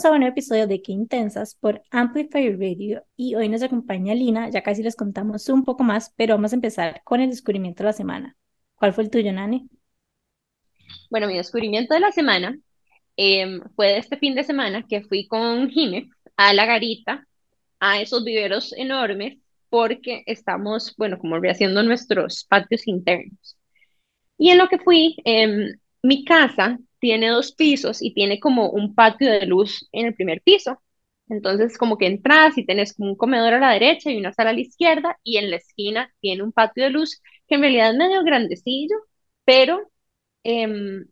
Bienvenidos a un episodio de Qué Intensas por Amplify Radio y hoy nos acompaña Lina, ya casi les contamos un poco más, pero vamos a empezar con el descubrimiento de la semana. ¿Cuál fue el tuyo, Nani? Bueno, mi descubrimiento de la semana em, fue de este fin de semana que fui con Jime a la garita, a esos viveros enormes, porque estamos, bueno, como rehaciendo nuestros patios internos. Y en lo que fui, em, mi casa tiene dos pisos y tiene como un patio de luz en el primer piso. Entonces, como que entras y tenés como un comedor a la derecha y una sala a la izquierda, y en la esquina tiene un patio de luz que en realidad es medio grandecillo, pero em,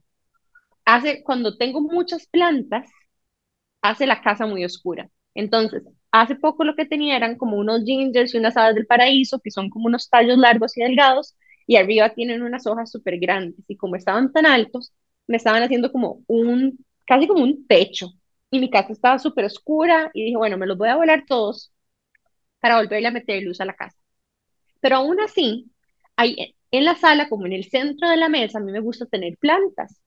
hace, cuando tengo muchas plantas, hace la casa muy oscura. Entonces, hace poco lo que tenía eran como unos gingers y unas aves del paraíso, que son como unos tallos largos y delgados, y arriba tienen unas hojas súper grandes, y como estaban tan altos, me estaban haciendo como un, casi como un techo, y mi casa estaba súper oscura, y dije, bueno, me los voy a volar todos para volverle a meter luz a la casa. Pero aún así, hay, en la sala, como en el centro de la mesa, a mí me gusta tener plantas.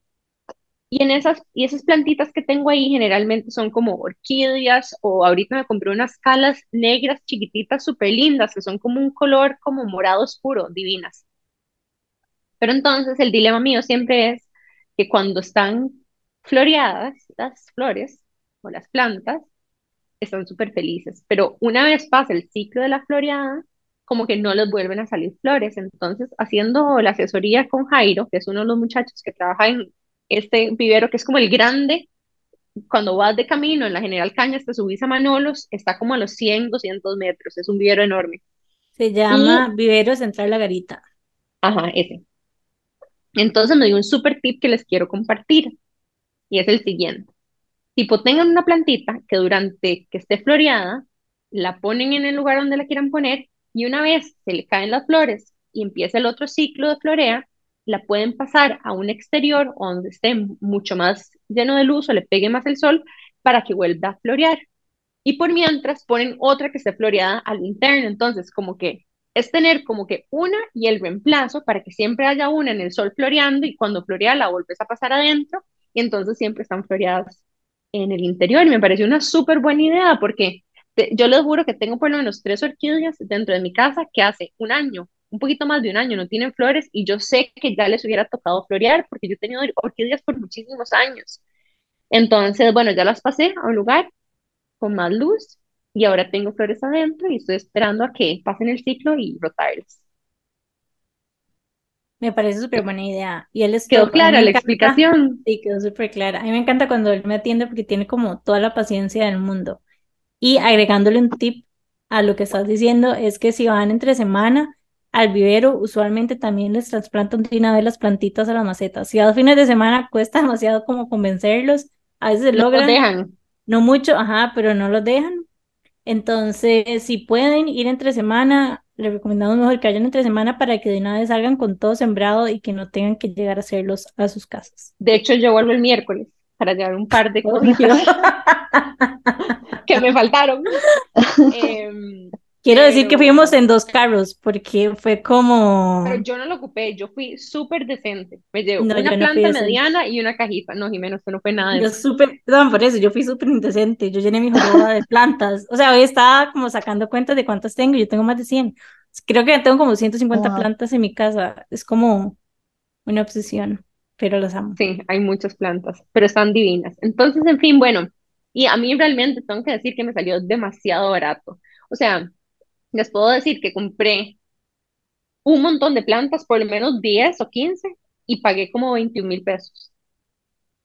Y, en esas, y esas plantitas que tengo ahí generalmente son como orquídeas o ahorita me compré unas calas negras chiquititas súper lindas que son como un color como morado oscuro, divinas. Pero entonces el dilema mío siempre es que cuando están floreadas las flores o las plantas, están súper felices. Pero una vez pasa el ciclo de la floreada, como que no les vuelven a salir flores. Entonces, haciendo la asesoría con Jairo, que es uno de los muchachos que trabaja en este vivero, que es como el grande, cuando vas de camino en la General Cañas, te subís a Manolos, está como a los 100, 200 metros, es un vivero enorme. Se llama Vivero Central La Garita. Ajá, ese. Entonces me dio un super tip que les quiero compartir, y es el siguiente. Tipo, tengan una plantita que durante que esté floreada, la ponen en el lugar donde la quieran poner y una vez se le caen las flores y empieza el otro ciclo de florea, la pueden pasar a un exterior donde esté mucho más lleno de luz o le pegue más el sol para que vuelva a florear. Y por mientras ponen otra que esté floreada al interno. Entonces, como que es tener como que una y el reemplazo para que siempre haya una en el sol floreando y cuando florea la vuelves a pasar adentro y entonces siempre están floreadas en el interior. Y me pareció una súper buena idea porque yo les juro que tengo por lo menos tres orquídeas dentro de mi casa que hace un año, un poquito más de un año, no tienen flores y yo sé que ya les hubiera tocado florear porque yo he tenido orquídeas por muchísimos años. Entonces, bueno, ya las pasé a un lugar con más luz y ahora tengo flores adentro y estoy esperando a que pasen el ciclo y rotarlas. Me parece súper buena idea. Y él es Quedó clara la explicación. Sí, quedó súper clara. A mí me encanta cuando él me atiende porque tiene como toda la paciencia del mundo. Y agregándole un tip a lo que estás diciendo, es que si van entre semana al vivero, usualmente también les trasplantan de una vez las plantitas a las macetas. Si a dos fines de semana cuesta demasiado como convencerlos, a veces se logran. dejan. No mucho, ajá, pero no los dejan. Entonces, si pueden ir entre semana, les recomendamos mejor que vayan entre semana para que de una vez salgan con todo sembrado y que no tengan que llegar a hacerlos a sus casas. De hecho, yo vuelvo el miércoles para llevar un par de cosas que me faltaron. Em, Quiero decir que fuimos en dos carros porque fue como... Pero yo no lo ocupé, yo fui súper decente. Me llevo una planta mediana y una cajita. No, Jimena, esto no fue nada de yo súper, no, por eso, yo fui súper indecente. Yo llené mi jornada de plantas. O sea, hoy estaba como sacando cuentas de cuántas tengo. Yo tengo más de 100. Creo que tengo como 150 plantas en mi casa. Es como una obsesión, pero las amo. Sí, hay muchas plantas, pero están divinas. Entonces, en fin, bueno, y a mí realmente tengo que decir que me salió demasiado barato. O sea, les puedo decir que compré un montón de plantas, por lo menos 10 o 15, y pagué como 21 mil pesos.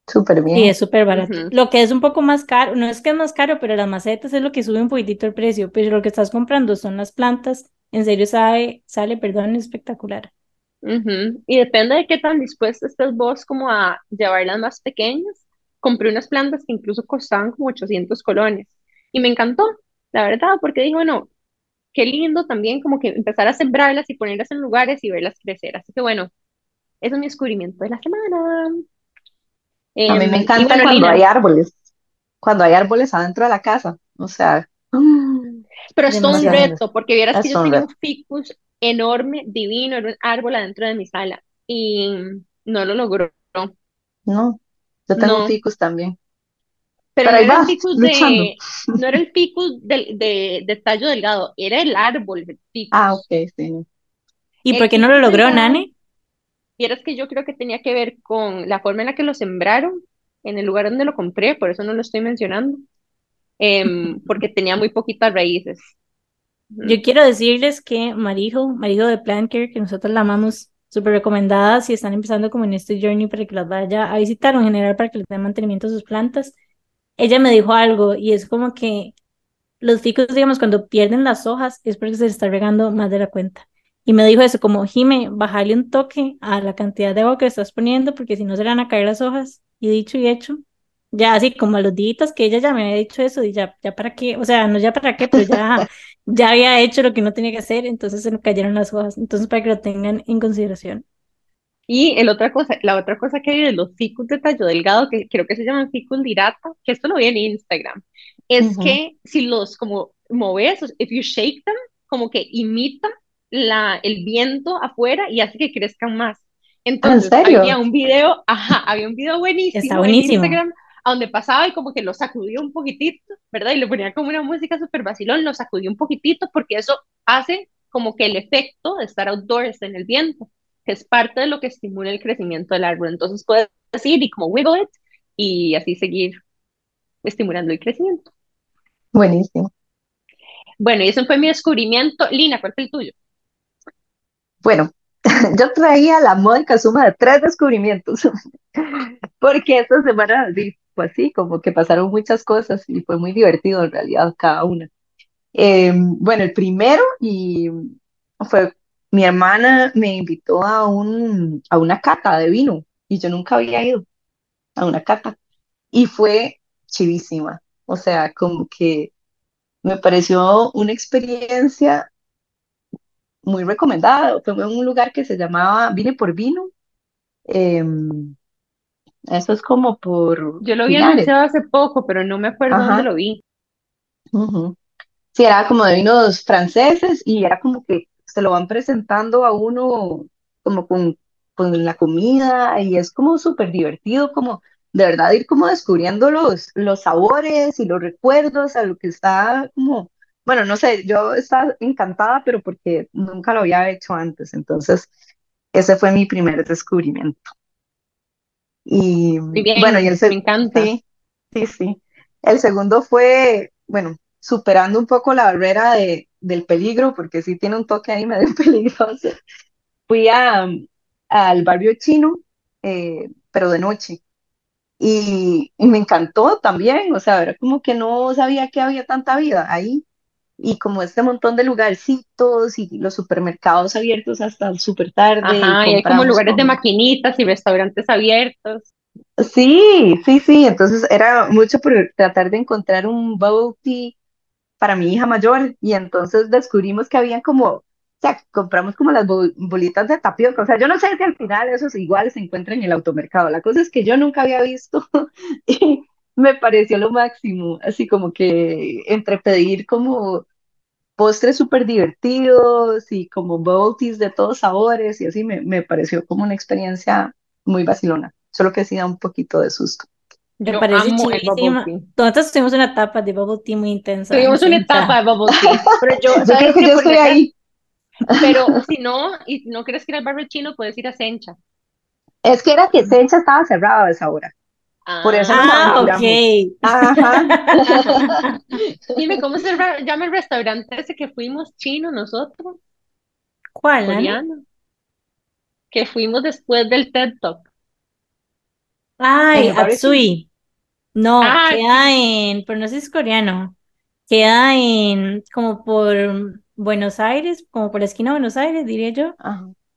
Súper bien. Sí, es súper barato. Lo que es un poco más caro, no es que es más caro, pero las macetas es lo que sube un poquitito el precio, pero lo que estás comprando son las plantas, en serio sale, sale, perdón, espectacular. Y depende de qué tan dispuesto estés vos como a llevar las más pequeñas. Compré unas plantas que incluso costaban como 800 colones y me encantó, la verdad, porque dije, bueno, qué lindo también como que empezar a sembrarlas y ponerlas en lugares y verlas crecer. Así que bueno, eso es mi descubrimiento de la semana. a mí me em, encanta cuando hay árboles, cuando hay árboles adentro de la casa, o sea. Pero es todo un reto, porque vieras que yo tengo un ficus enorme, divino, era un árbol adentro de mi sala y no lo logró. No, yo tengo ficus también. Pero, no, era ficus de, no era el ficus de, de, tallo delgado, era el árbol del ficus. Ah, ok, sí. ¿Y por qué no lo logró, Nani? es que yo creo que tenía que ver con la forma en la que lo sembraron, en el lugar donde lo compré, por eso no lo estoy mencionando, em, porque tenía muy poquitas raíces. Yo quiero decirles que Marijo, Marijo de Plant Care, que nosotros la amamos, súper recomendada si están empezando como en este journey para que las vaya a visitar o en general para que les den mantenimiento a sus plantas. Ella me dijo algo y es como que los ficus, digamos, cuando pierden las hojas es porque se les está regando más de la cuenta. Y me dijo eso, como, Jime, bájale un toque a la cantidad de agua que estás poniendo, porque si no se le van a caer las hojas. Y dicho y hecho, ya así como a los días que ella ya me había dicho eso, y ya, ya para qué, o sea, no ya para qué, pero ya, ya había hecho lo que no tenía que hacer, entonces se le cayeron las hojas. Entonces, para que lo tengan en consideración. Y el otra cosa, la otra cosa que hay de los ficus de tallo delgado, que creo que se llaman ficus dirata, que esto lo vi en Instagram, es que si los como moves, if you shake them, como que imita la, el viento afuera y hace que crezcan más. Entonces, había un video, ajá, había un video buenísimo, en Instagram donde pasaba y como que lo sacudió un poquitito, ¿verdad? Y le ponía como una música súper vacilón, lo sacudió un poquitito porque eso hace como que el efecto de estar outdoors en el viento, que es parte de lo que estimula el crecimiento del árbol. Entonces puedes decir y como wiggle it y así seguir estimulando el crecimiento. Buenísimo. Bueno, y ese fue mi descubrimiento. Lina, ¿cuál fue el tuyo? Bueno, yo traía la módica suma de tres descubrimientos, porque esta semana fue así, como que pasaron muchas cosas y fue muy divertido en realidad cada una. Eh, bueno, el primero y fue mi hermana me invitó a, un, a una cata de vino y yo nunca había ido a una cata y fue chivísima. O sea, como que me pareció una experiencia muy recomendada. Fue en un lugar que se llamaba Vine por Vino. Em, eso es como por... Yo lo vi anunciado hace poco, pero no me acuerdo dónde lo vi. Sí, era como de vinos franceses y era como que se lo van presentando a uno como con, con la comida y es como súper divertido, como de verdad ir como descubriendo los, los sabores y los recuerdos a lo que está como bueno, no sé, yo estaba encantada, pero porque nunca lo había hecho antes, entonces ese fue mi primer descubrimiento. Y bueno, y el me encanta. Sí, sí, sí. El segundo fue, bueno, superando un poco la barrera de, del peligro, porque sí tiene un toque ahí medio peligroso. Fui a, al barrio chino, eh, pero de noche. Y, y, me encantó también, o sea, era como que no sabía que había tanta vida ahí y como este montón de lugarcitos y los supermercados abiertos hasta súper tarde. Ajá, y, hay como lugares de maquinitas y restaurantes abiertos. Sí, sí, sí, entonces era mucho por tratar de encontrar un bubble tea para mi hija mayor y entonces descubrimos que habían como, o sea, compramos como las bolitas de tapioca, o sea, yo no sé si al final esos igual se encuentran en el automercado, la cosa es que yo nunca había visto y me pareció lo máximo, así como que entre pedir como postres súper divertidos y como boutiques de todos sabores y así me, me, pareció como una experiencia muy vacilona, solo que sí da un poquito de susto. Me parece chidísima. Nosotros tuvimos una etapa de bubble tea muy intensa. Tuvimos una etapa de bubble tea, pero yo, creo que yo estoy ahí. Pero si no, y no quieres ir al barrio chino, puedes ir a Sencha. Es que era que Sencha estaba cerrado a esa hora. Por eso ah, ok. Dime, ¿cómo se llama el restaurante ese que fuimos chino nosotros? ¿Cuál? Coreano. Que fuimos después del TED Talk. Ay, Atsui. No, ah, queda en, pero no sé si es coreano. Queda en, como por Buenos Aires, como por la esquina de Buenos Aires, diría yo.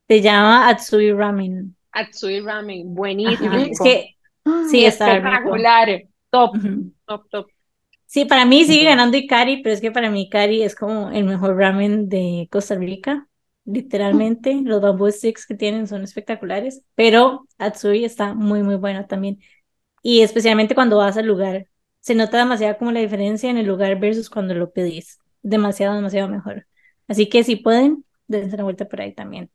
Se llama Atsui Ramen. Atsui Ramen, buenísimo. Es que Sí, está espectacular. Top, top, top. Sí, para mí sigue ganando Ikari, pero es que para mí Ikari es como el mejor ramen de Costa Rica. Literalmente, los bamboo sticks que tienen son espectaculares, pero Atsui está muy, muy bueno también. Y especialmente cuando vas al lugar, se nota demasiado como la diferencia en el lugar versus cuando lo pedís. Demasiado, demasiado mejor. Así que si pueden, dense una vuelta por ahí también.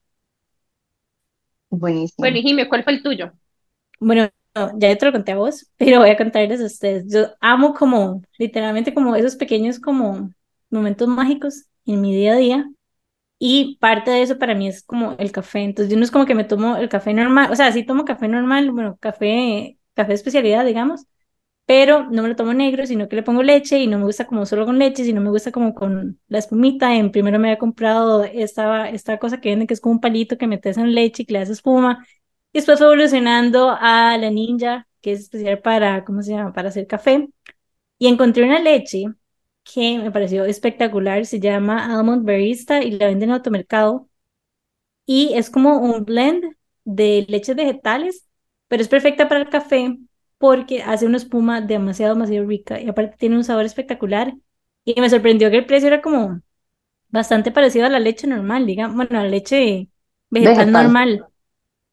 Buenísimo. Bueno, Jimmy, ¿cuál fue el tuyo? Bueno, ya te lo conté a vos, pero voy a contarles a ustedes. Yo amo como, literalmente como esos pequeños como momentos mágicos en mi día a día. Y parte de eso para mí es como el café. Entonces yo no es como que me tomo el café normal, o sea, sí tomo café normal, bueno, café, café de especialidad, digamos, pero no me lo tomo negro, sino que le pongo leche y no me gusta como solo con leche, sino me gusta como con la espumita. En primero me había comprado esta, esta cosa que venden que es como un palito que metes en leche y que le hace espuma. Y después fue evolucionando a la Ninja, que es especial para, ¿cómo se llama? Para hacer café. Y encontré una leche que me pareció espectacular, se llama Almond Barista y la venden en automercado. Y es como un blend de leches vegetales, pero es perfecta para el café porque hace una espuma demasiado, demasiado rica y aparte tiene un sabor espectacular. Y me sorprendió que el precio era como bastante parecido a la leche normal, digamos, bueno, a la leche vegetal, normal.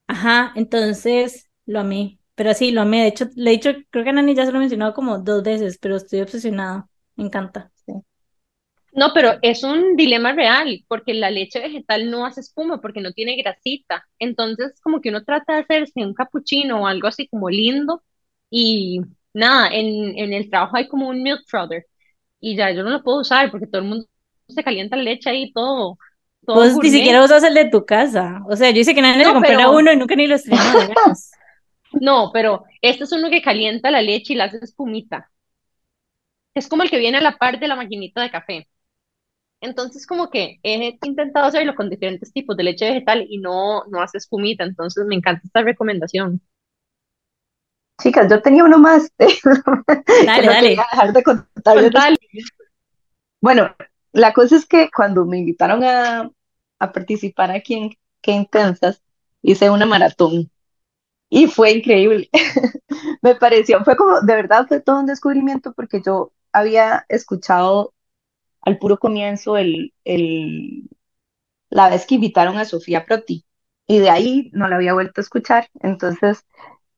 Ajá, entonces lo amé, pero así lo amé. De hecho, le he dicho, creo que Nani ya se lo ha mencionado como dos veces, pero estoy obsesionada. Me encanta. No, pero es un dilema real, porque la leche vegetal no hace espuma porque no tiene grasita. Entonces, como que uno trata de hacerse un capuchino o algo así como lindo, y nada, en, en el trabajo hay como un milk frother, y ya yo no lo puedo usar porque todo el mundo se calienta la leche ahí todo. todo Vos ni siquiera usas el de tu casa. O sea, yo hice que nadie le comprara uno y nunca ni lo no, pero este es uno que calienta la leche y la hace espumita. Es como el que viene a la par de la maquinita de café. Entonces, como que he intentado hacerlo con diferentes tipos de leche vegetal y no, no hace espumita. Entonces, me encanta esta recomendación. Chicas, yo tenía uno más. dale, dale. dejar de. Bueno, la cosa es que cuando me invitaron a, a participar aquí en Qué Intensas, hice una maratón y fue increíble. me pareció, fue como, de verdad fue todo un descubrimiento porque yo había escuchado al puro comienzo el, el, la vez que invitaron a Sofía Proti y de ahí no la había vuelto a escuchar. Entonces,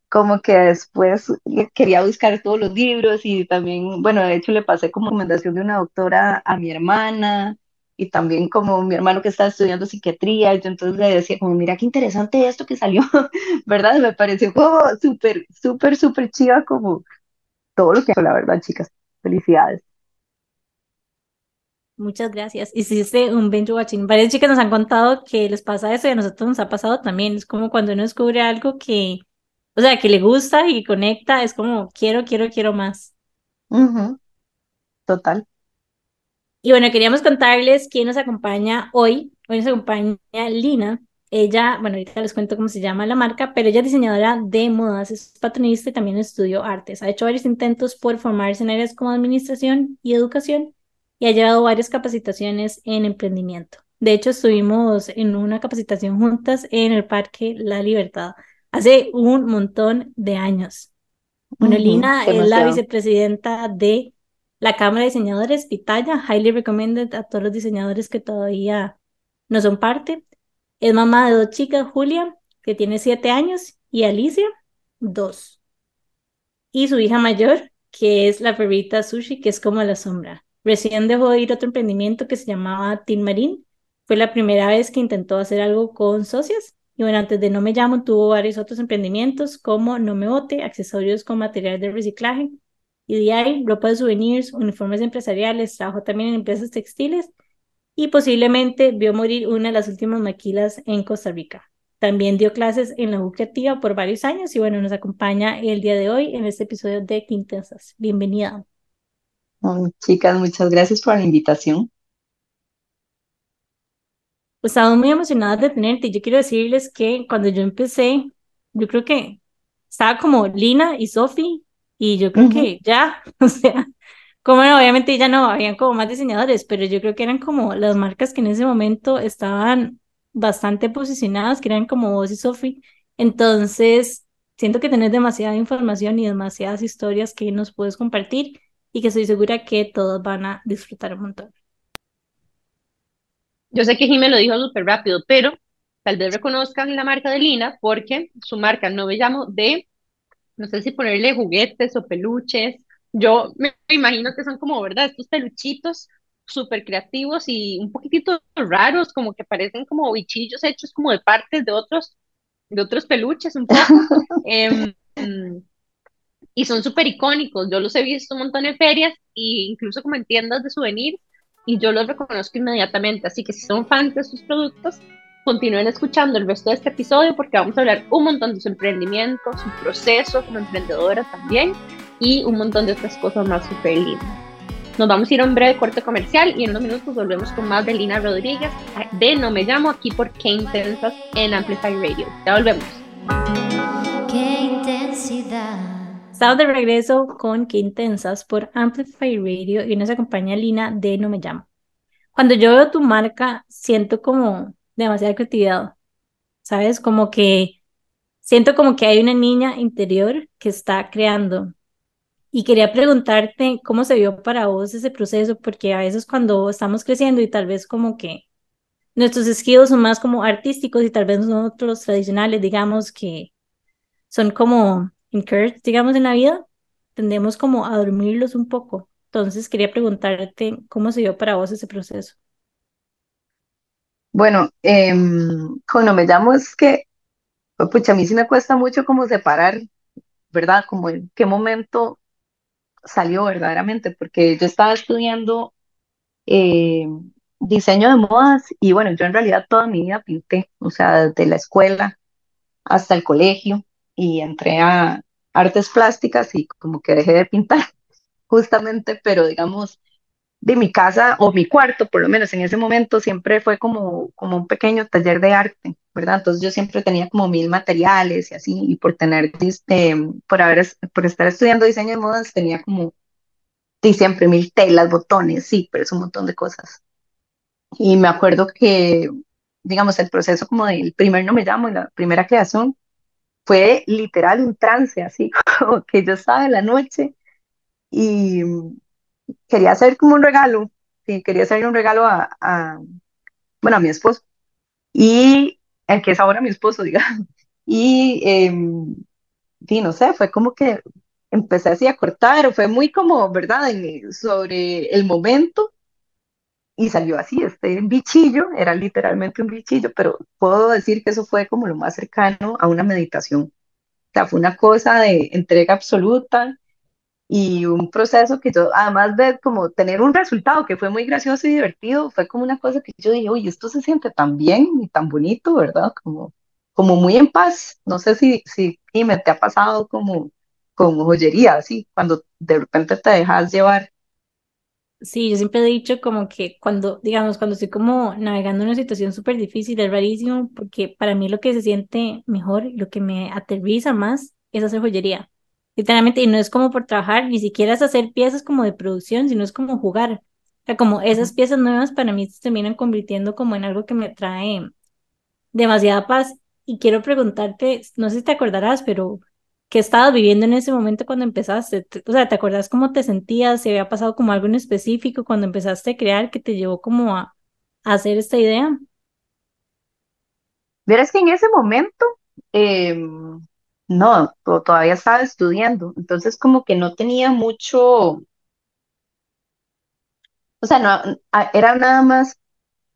como que después quería buscar todos los libros y también, bueno, de hecho le pasé como recomendación de una doctora a mi hermana y también como mi hermano que está estudiando psiquiatría, yo entonces le decía como, mira qué interesante esto que salió, ¿verdad? Me pareció como súper, súper, súper chiva como todo lo que la verdad, chicas. Felicidades. Muchas gracias. Hiciste un binge watching. Varias chicas nos han contado que les pasa eso y a nosotros nos ha pasado también. Es como cuando uno descubre algo que, o sea, que le gusta y conecta, es como quiero, quiero, quiero más. Total. Y bueno, queríamos contarles quién nos acompaña hoy. Hoy nos acompaña Lina. Ella, bueno, ahorita les cuento cómo se llama la marca, pero ella es diseñadora de modas, es patronista y también estudió artes. Ha hecho varios intentos por formarse en áreas como administración y educación y ha llevado varias capacitaciones en emprendimiento. De hecho, estuvimos en una capacitación juntas en el Parque La Libertad hace un montón de años. Bueno, Lina es la vicepresidenta de la Cámara de Diseñadores Pitaya, highly recommended a todos los diseñadores que todavía no son parte. Es mamá de dos chicas, Julia, que tiene siete años, y Alicia, dos. Y su hija mayor, que es la perrita Sushi, que es como la sombra. Recién dejó de ir otro emprendimiento que se llamaba Team Marín. Fue la primera vez que intentó hacer algo con socias. Y bueno, antes de No Me Llamo, tuvo varios otros emprendimientos como No Me Bote, accesorios con material de reciclaje, y de ahí ropa de souvenirs, uniformes empresariales, trabajó también en empresas textiles y posiblemente vio morir una de las últimas maquilas en Costa Rica. También dio clases en la U Creativa por varios años y bueno, nos acompaña el día de hoy en este episodio de Quintensas. Bienvenida chicas, muchas gracias por la invitación. Pues estamos muy emocionadas de tenerte. Yo quiero decirles que cuando yo empecé, yo creo que estaba como Lina y Sofi, y yo creo que ya, o sea, como no, obviamente ya no, habían como más diseñadores, pero yo creo que eran como las marcas que en ese momento estaban bastante posicionadas, que eran como vos y Sofi. Entonces, siento que tenés demasiada información y demasiadas historias que nos puedes compartir y que estoy segura que todos van a disfrutar un montón. Yo sé que Jimé lo dijo súper rápido, pero tal vez reconozcan la marca de Lina porque su marca no me llamo de, no sé si ponerle juguetes o peluches. Yo me imagino que son como, ¿verdad? Estos peluchitos súper creativos y un poquitito raros, como que parecen como bichillos hechos como de partes de otros, de otros peluches un poco. Mm, y son súper icónicos. Yo los he visto un montón en ferias e incluso como en tiendas de souvenirs y yo los reconozco inmediatamente. Así que si son fans de sus productos, continúen escuchando el resto de este episodio porque vamos a hablar un montón de su emprendimiento, su proceso como emprendedora también y un montón de otras cosas más súper lindas. Nos vamos a ir a un breve corte comercial y en unos minutos volvemos con más de Lina Rodríguez de No Me Llamo aquí por Qué Intensas en Amplify Radio. Ya volvemos. Qué intensidad. Estamos de regreso con Qué Intensas por Amplify Radio y nos acompaña Lina de No Me Llamo. Cuando yo veo tu marca, siento como demasiada creatividad, ¿sabes? Como que siento como que hay una niña interior que está creando. Y quería preguntarte cómo se vio para vos ese proceso, porque a veces cuando estamos creciendo y tal vez como que nuestros skills son más como artísticos y tal vez nosotros tradicionales, digamos que son como encouraged, digamos, en la vida, tendemos como a dormirlos un poco. Entonces quería preguntarte cómo se vio para vos ese proceso. Bueno, eh, cuando me llamo es que, pucha, a mí sí me cuesta mucho como separar, ¿verdad? Como en qué momento salió verdaderamente, porque yo estaba estudiando eh, diseño de modas y bueno, yo en realidad toda mi vida pinté, o sea, desde la escuela hasta el colegio y entré a artes plásticas y como que dejé de pintar justamente, pero digamos, de mi casa o mi cuarto, por lo menos en ese momento, siempre fue como, como un pequeño taller de arte, ¿verdad? Entonces yo siempre tenía como mil materiales y así, y por tener, este, por haber, por estar estudiando diseño de modas, tenía como, y siempre mil telas, botones, sí, pero es un montón de cosas. Y me acuerdo que, digamos, el proceso como del primer no me llamo, la primera creación, fue literal un trance, así como que yo estaba en la noche y quería hacer como un regalo, sí, quería hacerle un regalo a, bueno, a mi esposo, y el que es ahora mi esposo, digamos, y, eh, no sé, fue como que empecé así a cortar, fue muy como, ¿verdad?, sobre el momento, y salió así, este bichillo, era literalmente un bichillo, pero puedo decir que eso fue como lo más cercano a una meditación. O sea, fue una cosa de entrega absoluta, y un proceso que yo, además de como tener un resultado que fue muy gracioso y divertido, fue como una cosa que yo dije, oye, esto se siente tan bien y tan bonito, ¿verdad? Como, como muy en paz. No sé si, si me te ha pasado como con joyería, así, cuando de repente te dejas llevar. Sí, yo siempre he dicho como que cuando, digamos, cuando estoy como navegando una situación súper difícil, es rarísimo, porque para mí lo que se siente mejor, lo que me aterriza más, es hacer joyería literalmente, y no es como por trabajar, ni siquiera es hacer piezas como de producción, sino es como jugar. O sea, como esas piezas nuevas para mí se terminan convirtiendo como en algo que me trae demasiada paz. Y quiero preguntarte, no sé si te acordarás, pero ¿qué estabas viviendo en ese momento cuando empezaste? O sea, ¿te acordás cómo te sentías? ¿Se había pasado como algo en específico cuando empezaste a crear que te llevó como a, hacer esta idea? Verás que en ese momento, eh, no, todavía estaba estudiando, entonces como que no tenía mucho, o sea, no, era nada más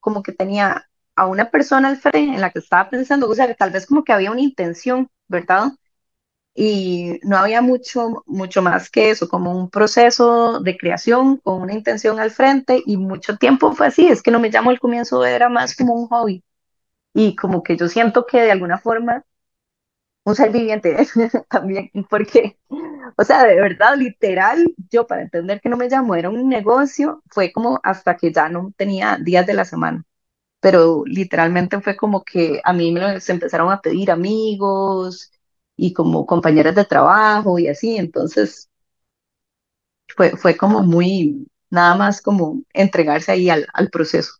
como que tenía a una persona al frente en la que estaba pensando, o sea, tal vez como que había una intención, ¿verdad? Y no había mucho, mucho más que eso, como un proceso de creación con una intención al frente y mucho tiempo fue así, es que no me llamo al comienzo, era más como un hobby y como que yo siento que de alguna forma un ser viviente también, porque, o sea, de verdad, literal, yo para entender que no me llamó, era un negocio, fue como hasta que ya no tenía días de la semana, pero literalmente fue como que a mí me se empezaron a pedir amigos y como compañeras de trabajo y así, entonces fue, fue como muy, nada más como entregarse ahí al, al proceso.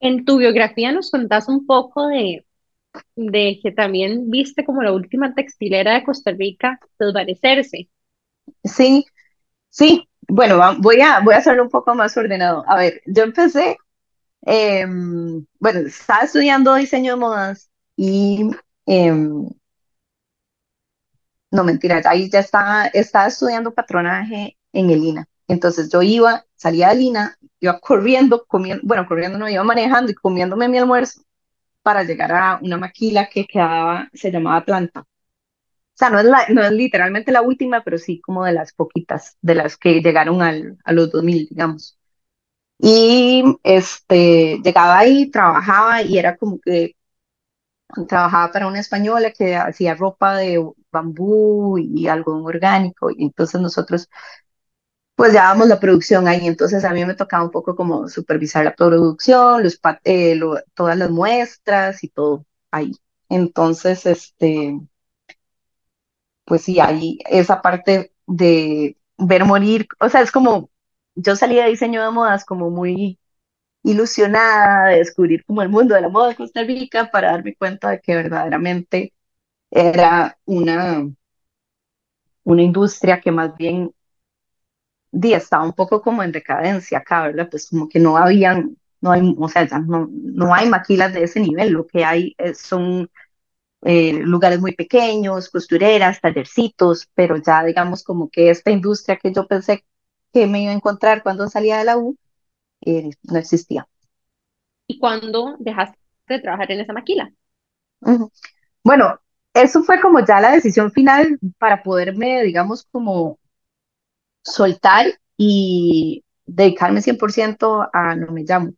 En tu biografía nos contás un poco de de que también viste como la última textilera de Costa Rica desvanecerse. Sí, sí. Bueno, voy a, voy a hacerlo un poco más ordenado. A ver, yo empecé, em, bueno, estaba estudiando diseño de modas y, em, no mentira, ahí ya estaba, estaba estudiando patronaje en el INA. Entonces yo iba, salía del INA, iba corriendo, comiendo, bueno, corriendo no, iba manejando y comiéndome mi almuerzo para llegar a una maquila que quedaba, se llamaba Planta. O sea, no es, la, no es literalmente la última, pero sí como de las poquitas, de las que llegaron al, a los 2000, digamos. Y este, llegaba ahí, trabajaba y era como que trabajaba para una española que hacía ropa de bambú y algodón orgánico. Y entonces nosotros pues llevábamos la producción ahí, entonces a mí me tocaba un poco como supervisar la producción, los, eh, todas las muestras y todo ahí. Entonces, este, pues sí, ahí esa parte de ver morir, o sea, es como, yo salí de diseño de modas como muy ilusionada de descubrir como el mundo de la moda de Costa Rica para darme cuenta de que verdaderamente era una, una industria que más bien día estaba un poco como en decadencia acá, ¿verdad? Pues como que no habían, no hay, o sea, ya no, no hay maquilas de ese nivel, lo que hay son eh, lugares muy pequeños, costureras, tallercitos, pero ya digamos como que esta industria que yo pensé que me iba a encontrar cuando salía de la U, eh, no existía. ¿Y cuándo dejaste de trabajar en esa maquila? Bueno, eso fue como ya la decisión final para poderme, digamos, como soltar y dedicarme 100% a no me llamo.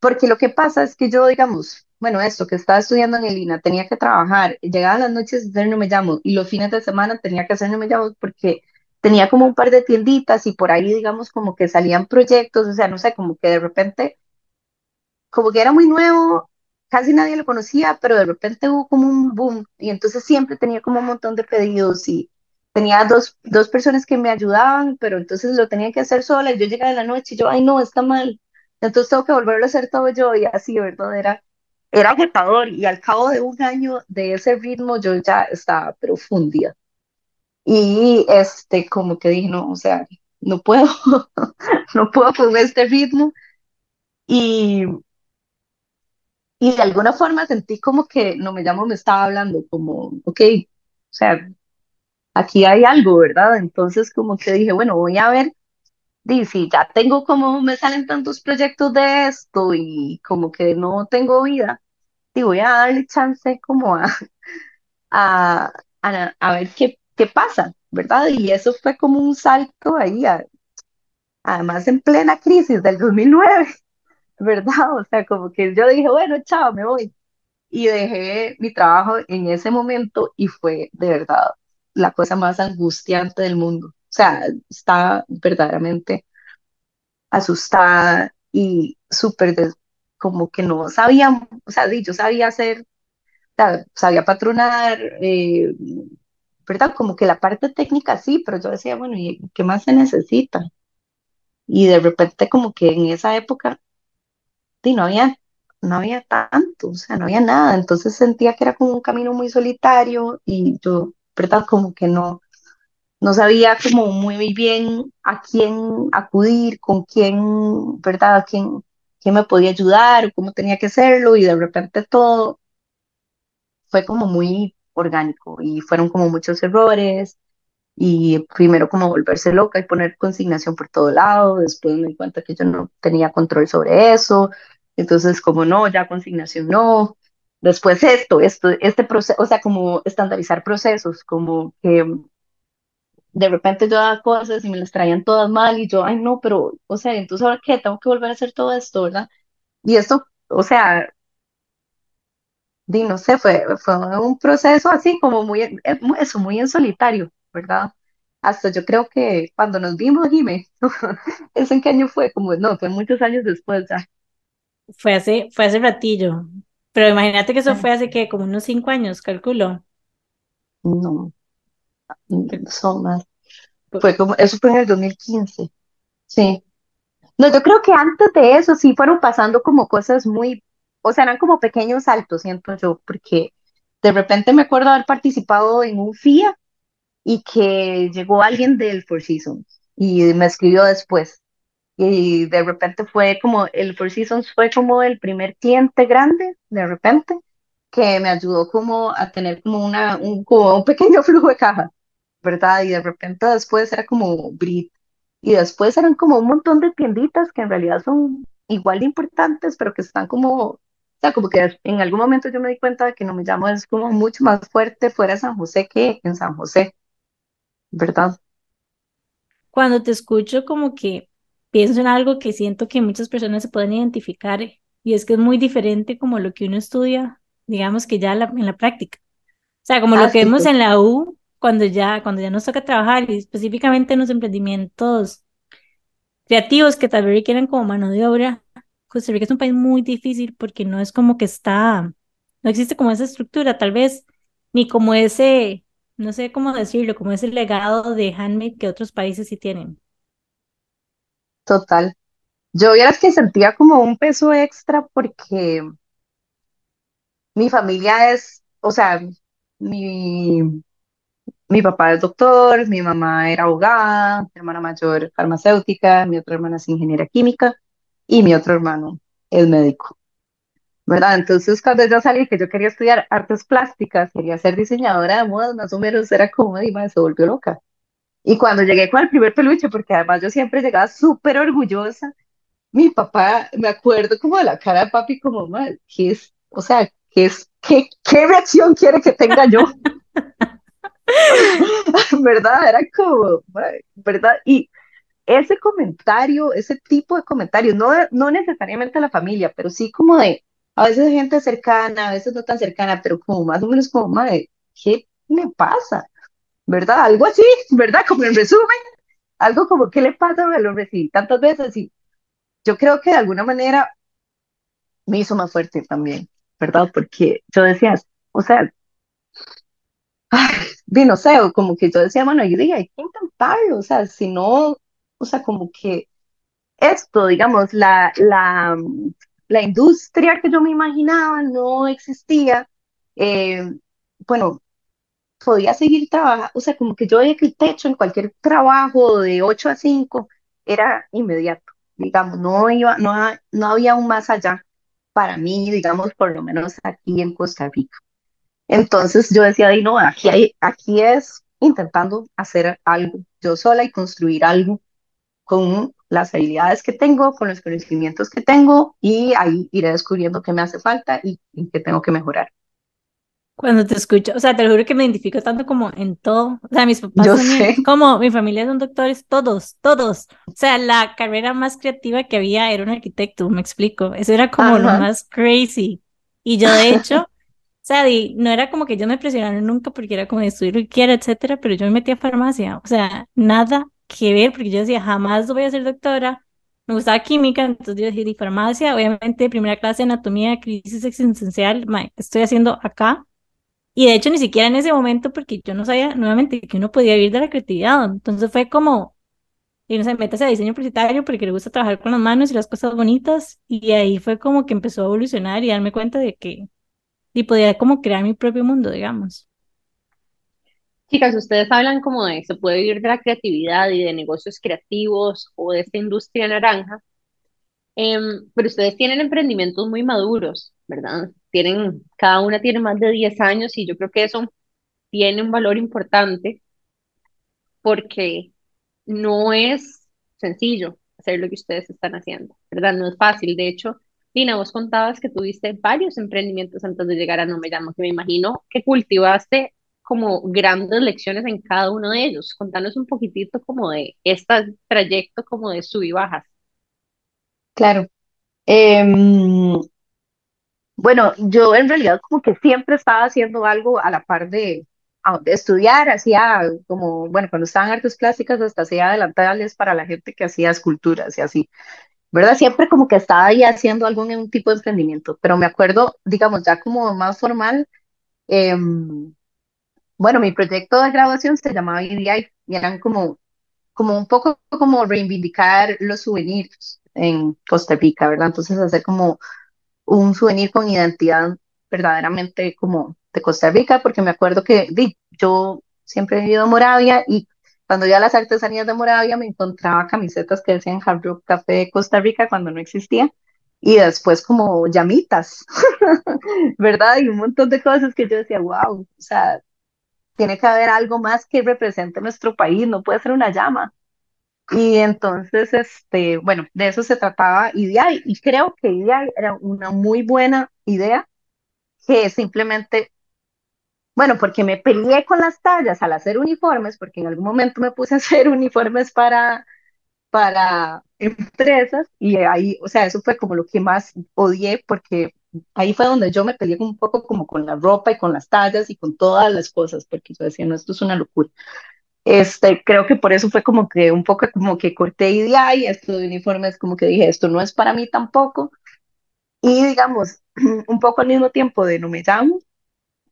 Porque lo que pasa es que yo, digamos, bueno, esto que estaba estudiando en el INA, tenía que trabajar, llegaba las noches a hacer no me llamo y los fines de semana tenía que hacer no me llamo porque tenía como un par de tienditas y por ahí, digamos, como que salían proyectos, o sea, no sé, como que de repente, como que era muy nuevo, casi nadie lo conocía, pero de repente hubo como un boom y entonces siempre tenía como un montón de pedidos y tenía dos, dos personas que me ayudaban, pero entonces lo tenía que hacer sola yo llegaba en la noche y yo, ay no, está mal, entonces tengo que volverlo a hacer todo yo y así, ¿verdad? Era, era agotador y al cabo de un año de ese ritmo yo ya estaba profundida. Y este, como que dije, no, o sea, no puedo, no puedo con este ritmo. Y, y de alguna forma sentí como que no me llamo, me estaba hablando, como, ok, o sea, aquí hay algo, ¿verdad? Entonces como que dije, bueno, voy a ver, y si ya tengo como, me salen tantos proyectos de esto y como que no tengo vida, y voy a darle chance como a, a, a, ver qué, qué pasa, ¿verdad? Y eso fue como un salto ahí, además en plena crisis del 2009, ¿verdad? O sea, como que yo dije, bueno, chao, me voy. Y dejé mi trabajo en ese momento y fue de verdad la cosa más angustiante del mundo. O sea, estaba verdaderamente asustada y súper como que no sabía, o sea, yo sabía hacer, sabía patronar, eh, ¿verdad? Como que la parte técnica sí, pero yo decía, bueno, ¿y qué más se necesita? Y de repente como que en esa época, sí, no había, no había tanto, o sea, no había nada, entonces sentía que era como un camino muy solitario y yo ¿verdad? Como que no, no sabía como muy bien a quién acudir, con quién, ¿verdad? A quién, quién me podía ayudar cómo tenía que hacerlo y de repente todo fue como muy orgánico y fueron como muchos errores y primero como volverse loca y poner consignación por todo lado, después me di cuenta que yo no tenía control sobre eso, entonces como no, ya consignación no, Después esto, esto, este proceso, o sea, como estandarizar procesos, como que de repente yo daba cosas y me las traían todas mal y yo, ay no, pero, o sea, entonces ahora qué, tengo que volver a hacer todo esto, ¿verdad? Y esto, o sea, di, no sé, fue, fue un proceso así como muy, eh, eso, muy en solitario, ¿verdad? Hasta yo creo que cuando nos vimos, dime, ¿eso en qué año fue? Como, no, fue muchos años después ya. Fue hace, fue hace ratillo, pero imagínate que eso fue hace que como unos cinco años, calculo. No, son más. Fue como, eso fue en el 2015. Sí. No, yo creo que antes de eso sí fueron pasando como cosas muy, o sea, eran como pequeños saltos, siento yo, porque de repente me acuerdo haber participado en un FIA y que llegó alguien del Four Seasons y me escribió después y de repente fue como, el Four Seasons fue como el primer cliente grande, de repente, que me ayudó como a tener como, una, un, como un pequeño flujo de caja, ¿verdad? Y de repente después era como Brit, y después eran como un montón de tienditas que en realidad son igual de importantes, pero que están como sea, como que en algún momento yo me di cuenta de que no me llamo es como mucho más fuerte fuera de San José que en San José, ¿verdad? Cuando te escucho como que pienso en algo que siento que muchas personas se pueden identificar y es que es muy diferente como lo que uno estudia, digamos que ya en la práctica. O sea, como lo Ah, que sí, vemos to- en la U cuando ya, cuando ya nos toca trabajar y específicamente en los emprendimientos creativos que tal vez requieren como mano de obra. Costa Rica es un país muy difícil porque no es como que está, no existe como esa estructura, tal vez, ni como ese, no sé cómo decirlo, como ese legado de handmade que otros países sí tienen. Total. Yo vieras que sentía como un peso extra porque mi familia es, o sea, mi, mi papá es doctor, mi mamá era abogada, mi hermana mayor farmacéutica, mi otra hermana es ingeniera química y mi otro hermano es médico, ¿verdad? Entonces cuando yo salí que yo quería estudiar artes plásticas, quería ser diseñadora de modas, más o menos era como, Dima, se volvió loca. Y cuando llegué con el primer peluche, porque además yo siempre llegaba súper orgullosa, mi papá, me acuerdo como de la cara de papi, como, mal, ¿qué es? O sea, ¿qué es? ¿Qué, qué reacción quiere que tenga yo? ¿Verdad? Era como, ¿verdad? Y ese comentario, ese tipo de comentarios, no, no necesariamente a la familia, pero sí como de, a veces gente cercana, a veces no tan cercana, pero como más o menos como, madre, ¿qué le pasa? ¿Verdad? Algo así, ¿verdad? Como en resumen, algo como, ¿qué le pasa? Me lo recibí tantas veces y yo creo que de alguna manera me hizo más fuerte también, ¿verdad? Porque yo decía, o sea, di, no sé, como que yo decía, bueno, yo dije, hay que intentarlo, o sea, si no, o sea, como que esto, digamos, la, la, la industria que yo me imaginaba no existía, eh, bueno, podía seguir trabajando, o sea, como que yo veía que el techo en cualquier trabajo de 8 a 5 era inmediato, digamos, no iba, no, no había un más allá para mí, digamos, por lo menos aquí en Costa Rica. Entonces yo decía, "Di, no, aquí hay, aquí es intentando hacer algo yo sola y construir algo con las habilidades que tengo, con los conocimientos que tengo y ahí iré descubriendo qué me hace falta y, y qué tengo que mejorar. Cuando te escucho, o sea, te lo juro que me identifico tanto como en todo. O sea, mis papás Yo también, sé, como mi familia son doctores, todos, todos. O sea, la carrera más creativa que había era un arquitecto, me explico. Eso era como lo ajá, más crazy. Y yo, de hecho, o sea, di- no era como que yo me presionara nunca porque era como de estudiar lo que quiera, etcétera, pero yo me metí a farmacia. O sea, nada que ver, porque yo decía, jamás voy a ser doctora. Me gustaba química, entonces yo dije, di farmacia, obviamente, primera clase de anatomía, crisis existencial, mae, ¿qué estoy haciendo acá? Y de hecho ni siquiera en ese momento porque yo no sabía nuevamente que uno podía vivir de la creatividad. Entonces fue como, y no sé, métase a diseño publicitario porque le gusta trabajar con las manos y las cosas bonitas. Y ahí fue como que empezó a evolucionar y darme cuenta de que y podía como crear mi propio mundo, digamos. Chicas, ustedes hablan como de se puede vivir de la creatividad y de negocios creativos o de esta industria naranja, em, pero ustedes tienen emprendimientos muy maduros, ¿verdad? Tienen, cada una tiene más de 10 años y yo creo que eso tiene un valor importante porque no es sencillo hacer lo que ustedes están haciendo, ¿verdad? No es fácil. De hecho, Lina, vos contabas que tuviste varios emprendimientos antes de llegar a No Me Llamo, que me imagino que cultivaste como grandes lecciones en cada uno de ellos. Contanos un poquitito como de este trayecto como de sub y bajas. claro. Em, bueno, yo en realidad como que siempre estaba haciendo algo a la par de, estudiar, hacía como, bueno, cuando estaba artes plásticas hasta hacía adelantales para la gente que hacía esculturas y así. ¿verdad? Siempre como que estaba ahí haciendo algún tipo de emprendimiento, pero me acuerdo, digamos, ya como más formal, em, bueno, mi proyecto de graduación se llamaba EDI y eran como, como un poco como reivindicar los souvenirs en Costa Rica, ¿verdad? Entonces hacer como un souvenir con identidad verdaderamente como de Costa Rica, porque me acuerdo que di, yo siempre he vivido en Moravia y cuando iba a las artesanías de Moravia me encontraba camisetas que decían Hard Rock Café de Costa Rica cuando no existía y después como llamitas, ¿verdad? Y un montón de cosas que yo decía, wow, o sea, tiene que haber algo más que represente nuestro país, no puede ser una llama. Y entonces, este, bueno, de eso se trataba IDEAI y creo que IDEAI era una muy buena idea que simplemente, bueno, porque me peleé con las tallas al hacer uniformes, porque en algún momento me puse a hacer uniformes para, para empresas y ahí, o sea, eso fue como lo que más odié porque ahí fue donde yo me peleé un poco como con la ropa y con las tallas y con todas las cosas, porque yo decía, no, esto es una locura. Este, creo que por eso fue como que un poco como que corté idea y esto de uniformes como que dije, esto no es para mí tampoco. Y digamos, un poco al mismo tiempo de No Me Llamo,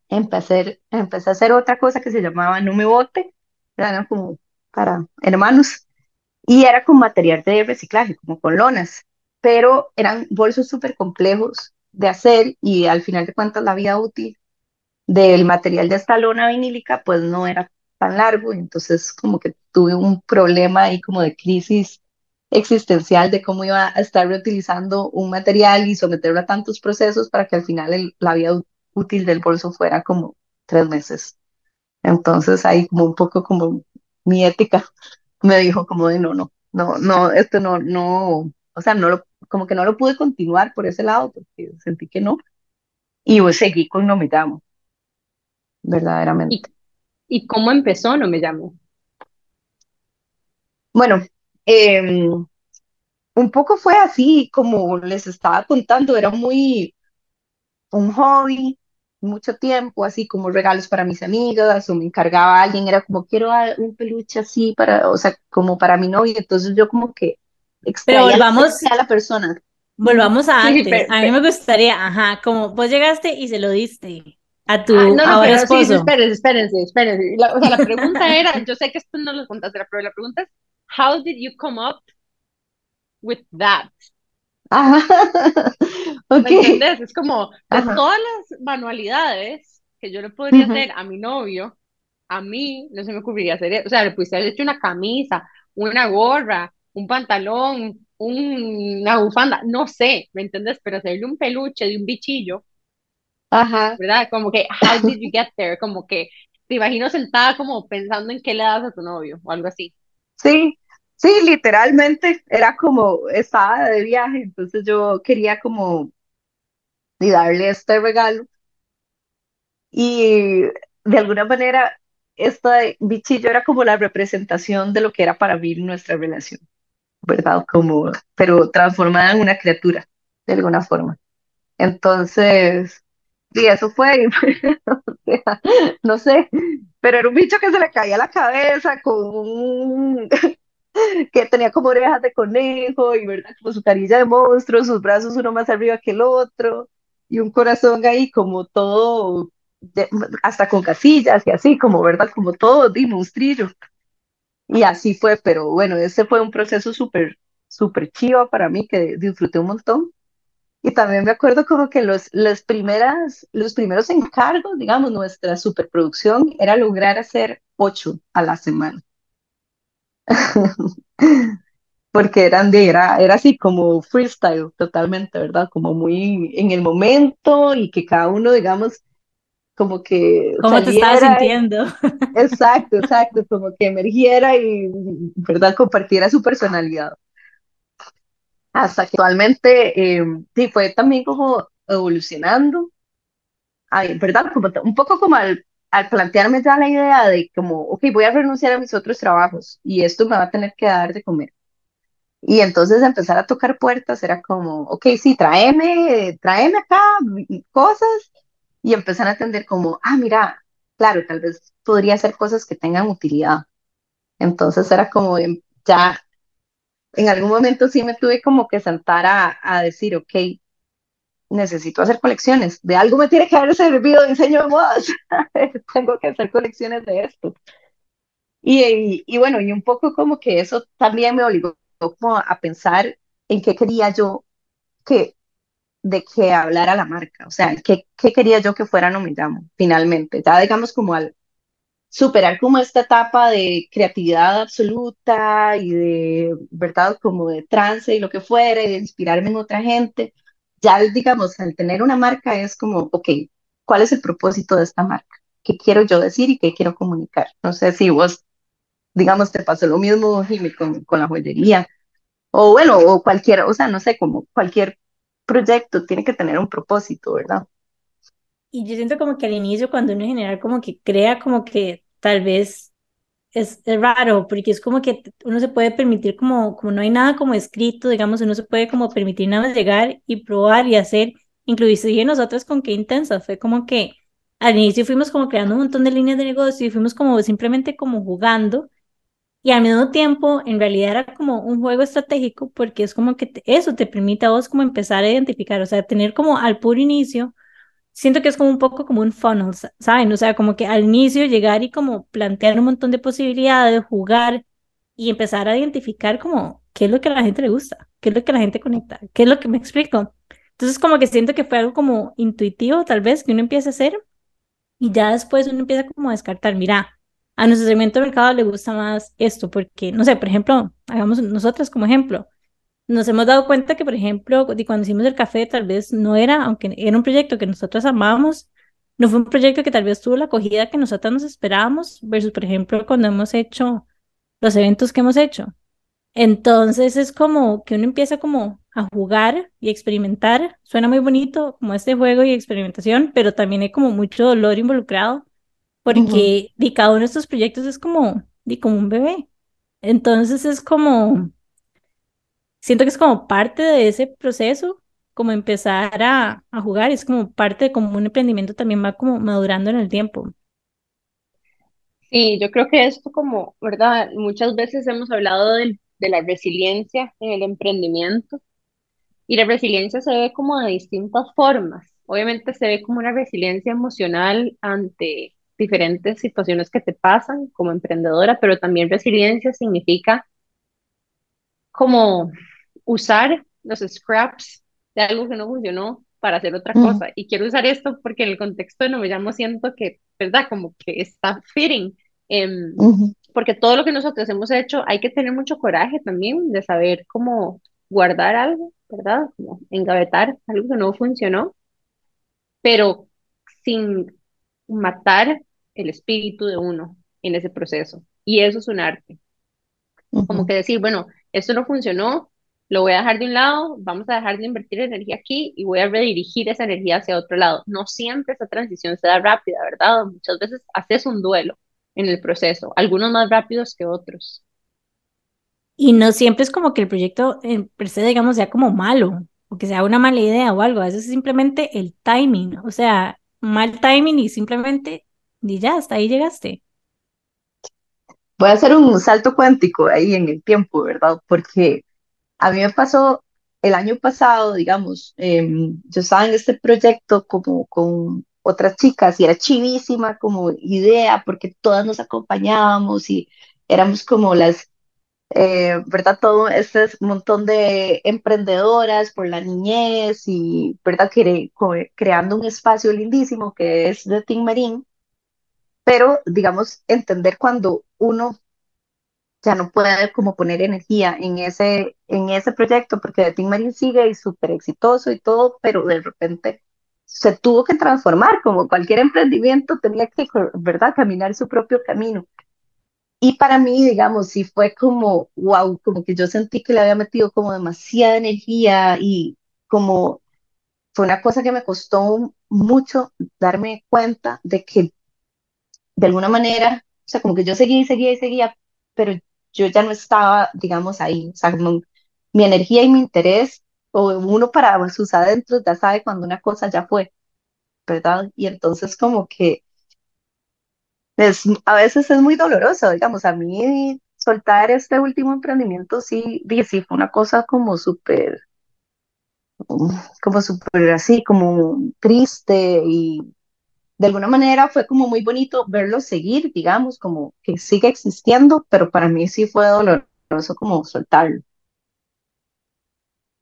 empecé, empecé a hacer otra cosa que se llamaba No Me Bote, era como para hermanos, y era con material de reciclaje, como con lonas, pero eran bolsos súper complejos de hacer y al final de cuentas la vida útil del material de esta lona vinílica pues no era tan largo, entonces como que tuve un problema ahí como de crisis existencial de cómo iba a estar reutilizando un material y someterlo a tantos procesos para que al final la vida útil del bolso fuera como tres meses. Entonces ahí como un poco como mi ética me dijo como de no, no, no, no, esto no, no, o sea, no lo, como que no lo pude continuar por ese lado porque sentí que no. Y pues seguí con No Me Llamo, verdaderamente. ¿Y cómo empezó? No me llamo. Bueno, em, un poco fue así, como les estaba contando, era muy un hobby, mucho tiempo, así como regalos para mis amigas, o me encargaba a alguien, era como, quiero un peluche así para, o sea, como para mi novia, entonces yo como que extraía Pero volvamos, a la persona. Volvamos a antes, a mí me gustaría, ajá, como vos llegaste y se lo diste a tu ah, no, no, pero esposo. Sí, espérense, espérense, espérense. La, o sea, la pregunta era, yo sé que esto no lo contaste, pero la pregunta es, how did you come up with that? okay. ¿Me entiendes? Es como, de todas las manualidades que yo le podría hacer a mi novio, a mí no se me ocurriría hacer, o sea, le pudiste haber hecho una camisa, una gorra, un pantalón, una bufanda, no sé, ¿me entiendes? Pero hacerle un peluche de un bichillo, Ajá. ¿verdad? Como que, how did you get there? Como que te imagino sentada como pensando en qué le das a tu novio o algo así. Sí, sí, literalmente era como, estaba de viaje, entonces yo quería como y darle este regalo. Y de alguna manera, este bichillo era como la representación de lo que era para mí nuestra relación, ¿verdad? Como, pero transformada en una criatura, de alguna forma. Entonces, y eso fue, no sé, pero era un bicho que se le caía la cabeza con un, que tenía como orejas de conejo y verdad, como su carilla de monstruo, sus brazos uno más arriba que el otro y un corazón ahí como todo, hasta con casillas y así, como verdad, como todo de monstrillo. Y así fue, pero bueno, ese fue un proceso súper, súper chivo para mí que disfruté un montón. Y también me acuerdo como que los, las primeras, los primeros encargos, digamos, nuestra superproducción era lograr hacer ocho a la semana. Porque eran de, era, era así como freestyle totalmente, ¿verdad? Como muy en el momento y que cada uno, digamos, como que... ¿Cómo te estabas sintiendo? Exacto, exacto, como que emergiera y, ¿verdad? Compartiera su personalidad hasta actualmente eh, sí fue también como evolucionando, ay, ¿verdad? Como, un poco como al, plantearme ya la idea de como, ok, voy a renunciar a mis otros trabajos y esto me va a tener que dar de comer. Y entonces empezar a tocar puertas era como, ok, sí, tráeme, tráeme acá cosas y empezar a entender como, ah, mira, claro, tal vez podría hacer cosas que tengan utilidad. Entonces era como ya en algún momento sí me tuve como que sentar a, a decir, ok, necesito hacer colecciones, de algo me tiene que haber servido diseño de modas, tengo que hacer colecciones de esto. Y, y, bueno, y un poco como que eso también me obligó como a pensar en qué quería yo que de que hablara la marca, o sea, qué, qué quería yo que fuera No finalmente, ya digamos como al, superar como esta etapa de creatividad absoluta y de, ¿verdad? Como de trance y lo que fuera, y de inspirarme en otra gente. Ya, digamos, al tener una marca es como, ok, ¿cuál es el propósito de esta marca? ¿Qué quiero yo decir y qué quiero comunicar? No sé si vos digamos, te pasó lo mismo, Jimmy, con, con la joyería, o bueno, o cualquier, o sea, no sé, como cualquier proyecto tiene que tener un propósito, ¿verdad? Y yo siento como que al inicio, cuando uno en general como que crea como que tal vez es, es raro, porque es como que uno se puede permitir como, como no hay nada como escrito, digamos, uno se puede como permitir nada más llegar y probar y hacer, inclusive nosotros con qué intensa, fue como que al inicio fuimos como creando un montón de líneas de negocio y fuimos como simplemente como jugando y al mismo tiempo en realidad era como un juego estratégico porque es como que te- eso te permite a vos como empezar a identificar, o sea, tener como al puro inicio siento que es como un poco como un funnel, sa- ¿saben? O sea, como que al inicio llegar y como plantear un montón de posibilidades, jugar y empezar a identificar como qué es lo que a la gente le gusta, qué es lo que la gente conecta, qué es lo que me explico. Entonces como que siento que fue algo como intuitivo tal vez que uno empiece a hacer y ya después uno empieza como a descartar, mira, a nuestro segmento de mercado le gusta más esto, porque, no sé, por ejemplo, hagamos nosotras como ejemplo nos hemos dado cuenta que, por ejemplo, cuando hicimos el café, tal vez no era, aunque era un proyecto que nosotros amábamos, no fue un proyecto que tal vez tuvo la acogida que nosotros nos esperábamos, versus, por ejemplo, cuando hemos hecho los eventos que hemos hecho. Entonces es como que uno empieza como a jugar y experimentar. Suena muy bonito como este juego y experimentación, pero también hay como mucho dolor involucrado porque de cada uno de estos proyectos es como, de como un bebé. Entonces es como siento que es como parte de ese proceso, como empezar a, a jugar, es como parte de como un emprendimiento también va como madurando en el tiempo. Sí, yo creo que esto como, ¿verdad? Muchas veces hemos hablado del- de la resiliencia en el emprendimiento y la resiliencia se ve como de distintas formas. Obviamente se ve como una resiliencia emocional ante diferentes situaciones que te pasan como emprendedora, pero también resiliencia significa como usar los scraps de algo que no funcionó para hacer otra ujú, cosa. Y quiero usar esto porque en el contexto de No Me Llamo siento que, ¿verdad? Como que está fitting. em, porque todo lo que nosotros hemos hecho hay que tener mucho coraje también de saber cómo guardar algo, ¿verdad? Como engavetar algo que no funcionó, pero sin matar el espíritu de uno en ese proceso. Y eso es un arte. Como ujú, que decir, bueno, esto no funcionó, lo voy a dejar de un lado, vamos a dejar de invertir energía aquí y voy a redirigir esa energía hacia otro lado. No siempre esa transición se da rápida, ¿verdad? Muchas veces haces un duelo en el proceso, algunos más rápidos que otros. Y no siempre es como que el proyecto en se, digamos, sea como malo, o que sea una mala idea o algo, a veces es simplemente el timing, o sea, mal timing y simplemente, y ya, hasta ahí llegaste. Voy a hacer un salto cuántico ahí en el tiempo, ¿verdad? Porque a mí me pasó el año pasado, digamos, em, yo estaba en este proyecto como con otras chicas y era chivísima como idea porque todas nos acompañábamos y éramos como las, eh, ¿verdad? Todo este montón de emprendedoras por la niñez y, ¿verdad? Cre- creando un espacio lindísimo que es de Team Marín, pero, digamos, entender cuando uno ya no puede como poner energía en ese, en ese proyecto, porque Team Marine sigue y súper exitoso y todo, pero de repente se tuvo que transformar, como cualquier emprendimiento tenía que, ¿verdad?, caminar su propio camino. Y para mí, digamos, sí fue como, wow, como que yo sentí que le había metido como demasiada energía y como fue una cosa que me costó mucho darme cuenta de que de alguna manera, sea, como que yo seguía y seguía y seguía, pero yo ya no estaba, digamos, ahí, o sea, como mi energía y mi interés, o uno para sus adentros ya sabe cuando una cosa ya fue, ¿verdad? Y entonces como que es, a veces es muy doloroso, digamos, a mí soltar este último emprendimiento sí, sí fue una cosa como súper, como súper así, como triste y de alguna manera fue como muy bonito verlo seguir, digamos, como que sigue existiendo, pero para mí sí fue doloroso como soltarlo.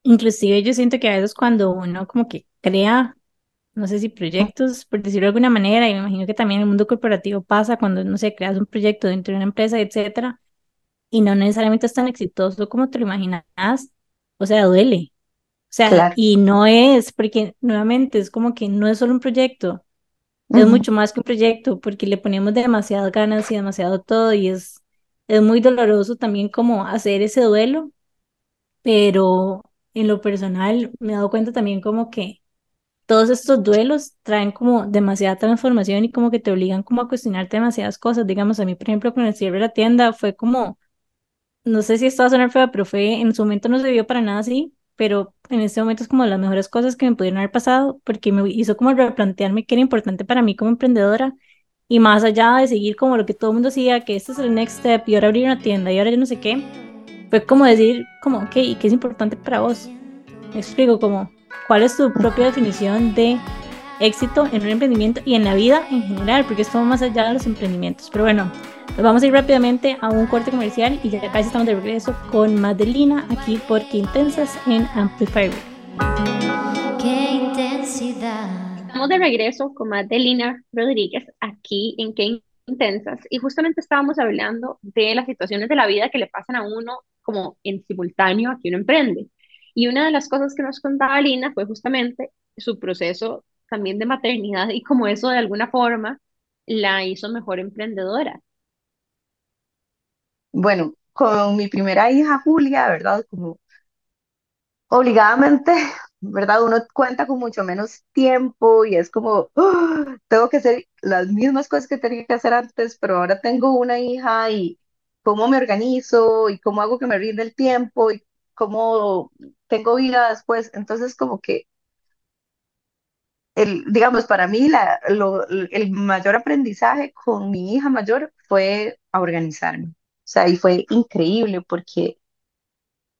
Inclusive yo siento que a veces cuando uno como que crea, no sé si proyectos, por decirlo de alguna manera, y me imagino que también en el mundo corporativo pasa cuando, no sé, creas un proyecto dentro de una empresa, etcétera, y no necesariamente es tan exitoso como te lo imaginas, o sea, duele. O sea, Claro. y no es, porque nuevamente es como que no es solo un proyecto, es mucho más que un proyecto, porque le ponemos demasiadas ganas y demasiado todo, y es, es muy doloroso también como hacer ese duelo, pero en lo personal me he dado cuenta también como que todos estos duelos traen como demasiada transformación y como que te obligan como a cuestionarte demasiadas cosas. Digamos, a mí, por ejemplo, con el cierre de la tienda fue como, no sé si esto va a sonar fea, pero fue, en su momento no se vio para nada así, pero en este momento es como las mejores cosas que me pudieron haber pasado porque me hizo como replantearme qué era importante para mí como emprendedora y más allá de seguir como lo que todo el mundo hacía, que este es el next step y ahora abrir una tienda y ahora yo no sé qué, fue como decir como, ok, ¿y qué es importante para vos? Me explico como, ¿cuál es tu propia definición de éxito en un emprendimiento y en la vida en general? Porque esto va más allá de los emprendimientos. Pero bueno, nos vamos a ir rápidamente a un corte comercial y ya casi estamos de regreso con Madelina aquí por Qué Intensas en Amplify. Qué intensidad. Estamos de regreso con Madelina Rodríguez aquí en Qué Intensas y justamente estábamos hablando de las situaciones de la vida que le pasan a uno como en simultáneo a que uno emprende. Y una de las cosas que nos contaba Lina fue justamente su proceso también de maternidad y como eso de alguna forma la hizo mejor emprendedora. Bueno, con mi primera hija Julia, ¿verdad? Como obligadamente, ¿verdad? Uno cuenta con mucho menos tiempo y es como, ¡ah! tengo que hacer las mismas cosas que tenía que hacer antes, pero ahora tengo una hija y cómo me organizo y cómo hago que me rinde el tiempo y cómo tengo vida después. Entonces, como que, el, digamos, para mí la, el mayor aprendizaje con mi hija mayor fue a organizarme. O sea, y fue increíble porque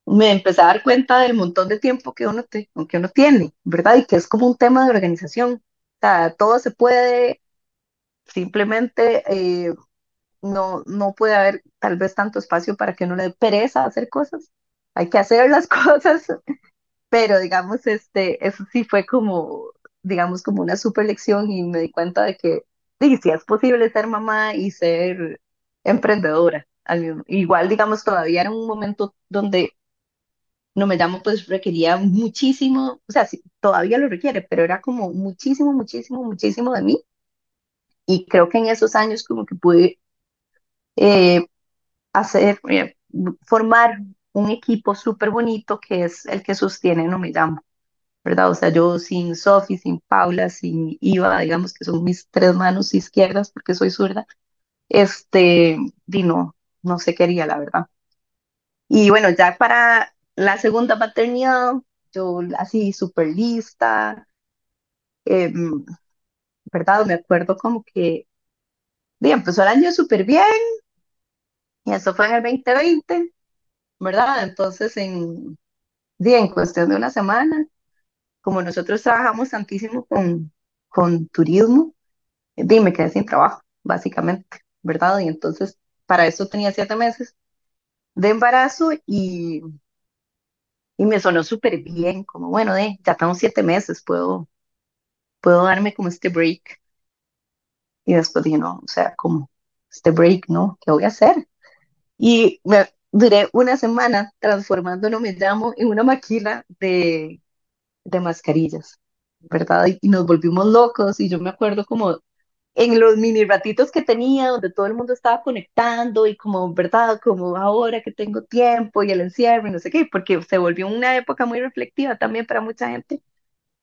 me empecé a dar cuenta del montón de tiempo que uno, que uno tiene, ¿verdad? Y que es como un tema de organización. O sea, todo se puede, simplemente eh, no, no puede haber tal vez tanto espacio para que uno le dé pereza hacer cosas. Hay que hacer las cosas, pero digamos, este, eso sí fue como, digamos, como una super lección y me di cuenta de que sí, es posible ser mamá y ser emprendedora. Igual, digamos, todavía era un momento donde no me llamo, pues requería muchísimo, o sea, sí, todavía lo requiere, pero era como muchísimo, muchísimo, muchísimo de mí. Y creo que en esos años como que pude eh, hacer, eh, formar un equipo súper bonito que es el que sostiene No Me Llamo, ¿verdad? O sea, yo sin Sofi, sin Paula, sin Iva, digamos que son mis tres manos izquierdas porque soy zurda, este, y no, no se quería, la verdad. Y bueno, ya para la segunda maternidad, yo así súper lista, em, ¿verdad? Me acuerdo como que, bien, empezó el año súper bien, y eso fue en el 2020, ¿verdad? Entonces, en, en cuestión de una semana, como nosotros trabajamos tantísimo con, con turismo, dime me quedé sin trabajo, básicamente, ¿verdad? Y entonces, para eso tenía siete meses de embarazo y, y me sonó súper bien, como, bueno, de, ya estamos siete meses, puedo, puedo darme como este break. Y después dije, no, o sea, como este break, ¿no? ¿Qué voy a hacer? Y me duré una semana transformándolo, me llamo, en una maquila de, de mascarillas, ¿verdad? Y, nos volvimos locos y yo me acuerdo como en los mini ratitos que tenía, donde todo el mundo estaba conectando y como, ¿verdad? Como ahora que tengo tiempo y el encierro y no sé qué, porque se volvió una época muy reflectiva también para mucha gente.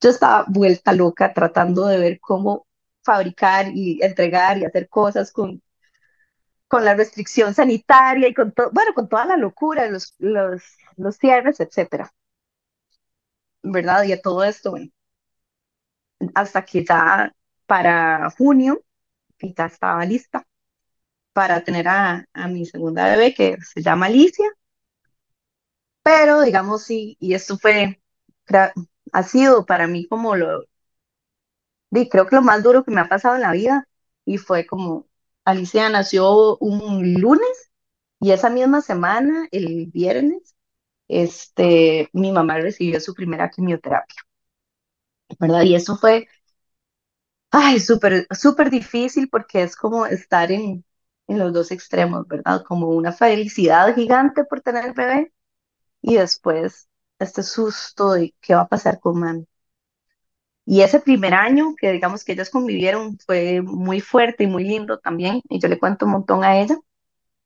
Yo estaba vuelta loca tratando de ver cómo fabricar y entregar y hacer cosas con con la restricción sanitaria y con todo, bueno, con toda la locura, los, los, los cierres, etcétera. ¿Verdad? Y a todo esto, hasta que ya para junio, ya estaba lista para tener a, a mi segunda bebé que se llama Alicia. Pero digamos, sí, y esto fue, ha sido para mí como lo, y creo que lo más duro que me ha pasado en la vida y fue como Alicia nació un lunes y esa misma semana, el viernes, este, mi mamá recibió su primera quimioterapia, ¿verdad? Y eso fue, ay, súper, súper difícil porque es como estar en, en los dos extremos, ¿verdad? Como una felicidad gigante por tener el bebé y después este susto de qué va a pasar con mami. Y ese primer año que digamos que ellas convivieron fue muy fuerte y muy lindo también, y yo le cuento un montón a ella.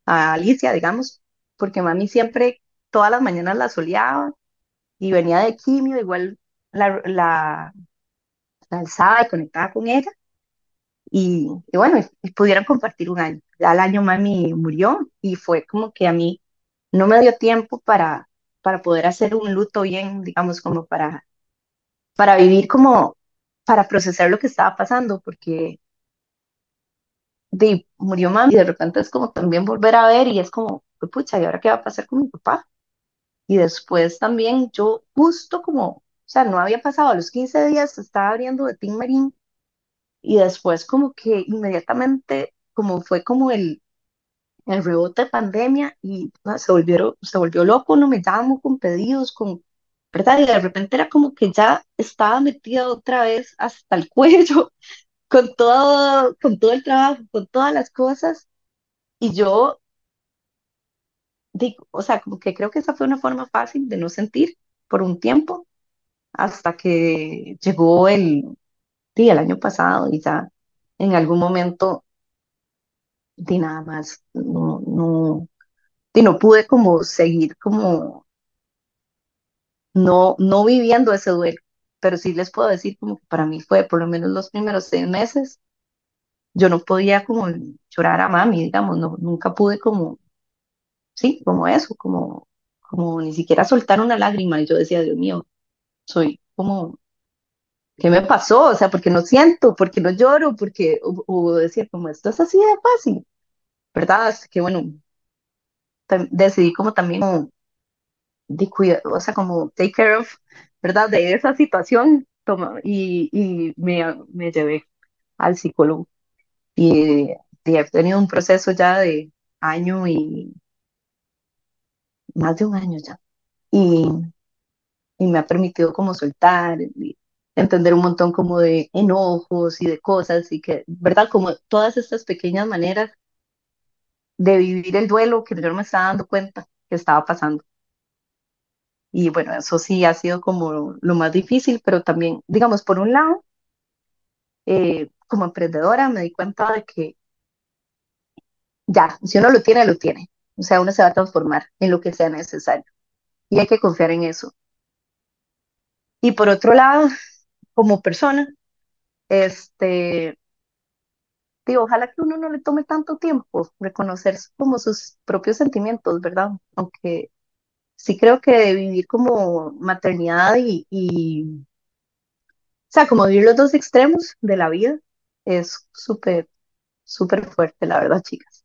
a Alicia, digamos, porque mami siempre, todas las mañanas la soleaba y venía de quimio, igual la, la, alzaba y conectaba con ella. Y, bueno, y pudieron compartir un año. Ya al año mami murió y fue como que a mí no me dio tiempo para, para poder hacer un luto bien, digamos, como para, para vivir como, para procesar lo que estaba pasando, porque de, murió mami y de repente es como también volver a ver y es como, "Pues, pucha, ¿y ahora qué va a pasar con mi papá? Y después también yo justo como, o sea, no había pasado a los 15 días, estaba abriendo de Tim Marín y después como que inmediatamente, como fue como el, el rebote de pandemia y ah, se volvieron, se volvió loco, no me llamo con pedidos, con, ¿verdad? Y de repente era como que ya estaba metida otra vez hasta el cuello con todo, con todo el trabajo, con todas las cosas y yo o sea, como que creo que esa fue una forma fácil de no sentir por un tiempo hasta que llegó el, sí, el año pasado y ya en algún momento di nada más, no, no, di, no pude como seguir como no, no viviendo ese duelo, pero sí les puedo decir como que para mí fue por lo menos los primeros seis meses, yo no podía como llorar a mami, digamos, no, nunca pude como, sí, como eso, como, como ni siquiera soltar una lágrima y yo decía, Dios mío, soy como ¿qué me pasó? O sea, porque no siento, porque no lloro, porque, o, o decir, como esto es así de fácil, ¿verdad? Hasta que bueno, decidí como también, cuidar, o sea, como take care of, ¿verdad? De esa situación, y, me, llevé al psicólogo. Y he tenido un proceso ya de año y más de un año ya. Y, y me ha permitido como soltar y entender un montón como de enojos y de cosas y que, ¿verdad? Como todas estas pequeñas maneras de vivir el duelo que yo no me estaba dando cuenta que estaba pasando. Y bueno, eso sí ha sido como lo más difícil, pero también, digamos, por un lado, eh, como emprendedora me di cuenta de que ya, si uno lo tiene, lo tiene. O sea, uno se va a transformar en lo que sea necesario y hay que confiar en eso. Y por otro lado, como persona, este, digo, ojalá que uno no le tome tanto tiempo reconocer como sus propios sentimientos, ¿verdad? Aunque sí creo que vivir como maternidad y, y, o sea, como vivir los dos extremos de la vida es súper, súper fuerte, la verdad, chicas.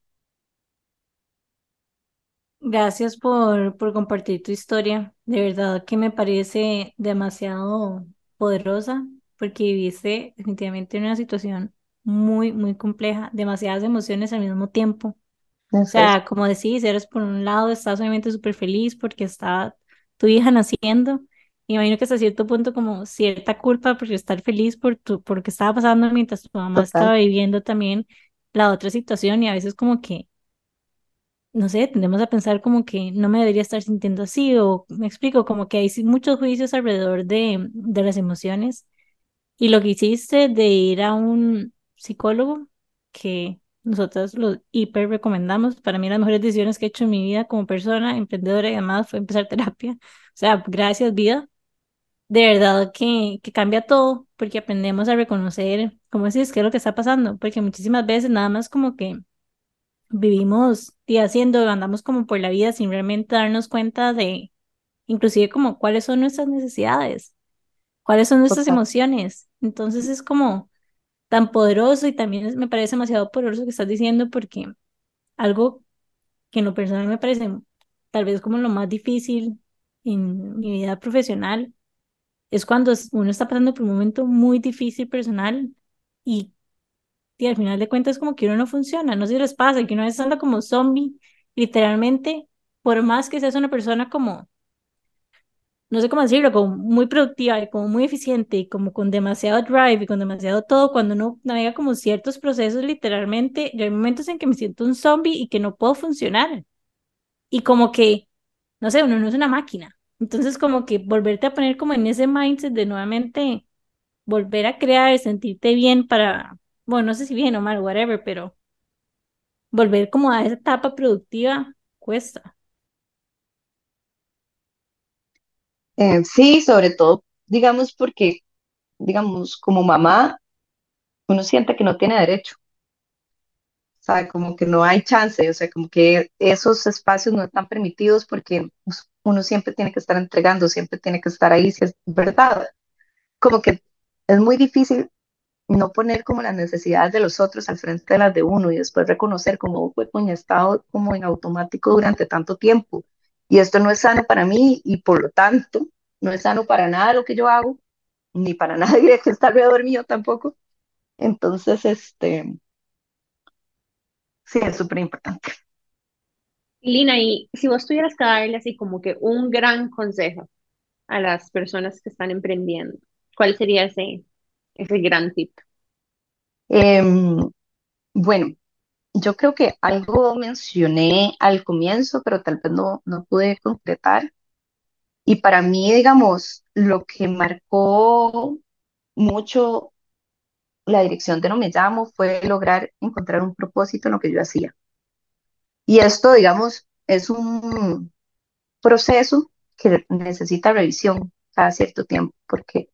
Gracias por, por compartir tu historia. De verdad que me parece demasiado poderosa porque viviste definitivamente una situación muy, muy compleja, demasiadas emociones al mismo tiempo. O sea, como decís, eres por un lado, estás obviamente súper feliz porque está tu hija naciendo. Y imagino que hasta cierto punto como cierta culpa por estar feliz por tu, por lo que estaba pasando mientras tu mamá total, estaba viviendo también la otra situación y a veces como que no sé, tendemos a pensar como que no me debería estar sintiendo así, o me explico, como que hay muchos juicios alrededor de, de las emociones. Y lo que hiciste de ir a un psicólogo, que nosotros lo hiper recomendamos, para mí las mejores decisiones que he hecho en mi vida como persona, emprendedora y demás fue empezar terapia. O sea, gracias vida. De verdad que, que cambia todo, porque aprendemos a reconocer, como decís, qué es lo que está pasando, porque muchísimas veces nada más como que vivimos y haciendo, andamos como por la vida sin realmente darnos cuenta de, inclusive como cuáles son nuestras necesidades, cuáles son nuestras total, emociones. Entonces es como tan poderoso y también me parece demasiado poderoso que estás diciendo porque algo que en lo personal me parece tal vez como lo más difícil en mi vida profesional es cuando uno está pasando por un momento muy difícil personal y y al final de cuentas como que uno no funciona, no sé si les pasa, que uno a veces anda como zombie, literalmente, por más que seas una persona como, no sé cómo decirlo, como muy productiva y como muy eficiente y como con demasiado drive y con demasiado todo, cuando uno navega como ciertos procesos, literalmente, hay momentos en que me siento un zombie y que no puedo funcionar y como que, no sé, uno no es una máquina. Entonces como que volverte a poner como en ese mindset de nuevamente volver a crear, sentirte bien para, bueno, no sé si bien o mal, whatever, pero volver como a esa etapa productiva cuesta. Eh, sí, sobre todo, digamos, porque, digamos, como mamá, uno siente que no tiene derecho. O sea, como que no hay chance, o sea, como que esos espacios no están permitidos porque uno siempre tiene que estar entregando, siempre tiene que estar ahí, si es verdad. Como que es muy difícil no poner como las necesidades de los otros al frente de las de uno y después reconocer como fue coño, he estado como en automático durante tanto tiempo y esto no es sano para mí y por lo tanto no es sano para nada lo que yo hago, ni para nadie que está alrededor mío tampoco. Entonces, este, sí, es súper importante. Lina, y si vos tuvieras que darle así como que un gran consejo a las personas que están emprendiendo, ¿cuál sería ese, ese gran tip? Em, bueno, yo creo que algo mencioné al comienzo, pero tal vez no, no pude concretar. Y para mí, digamos, lo que marcó mucho la dirección de No Me Llamo fue lograr encontrar un propósito en lo que yo hacía. Y esto, digamos, es un proceso que necesita revisión cada cierto tiempo porque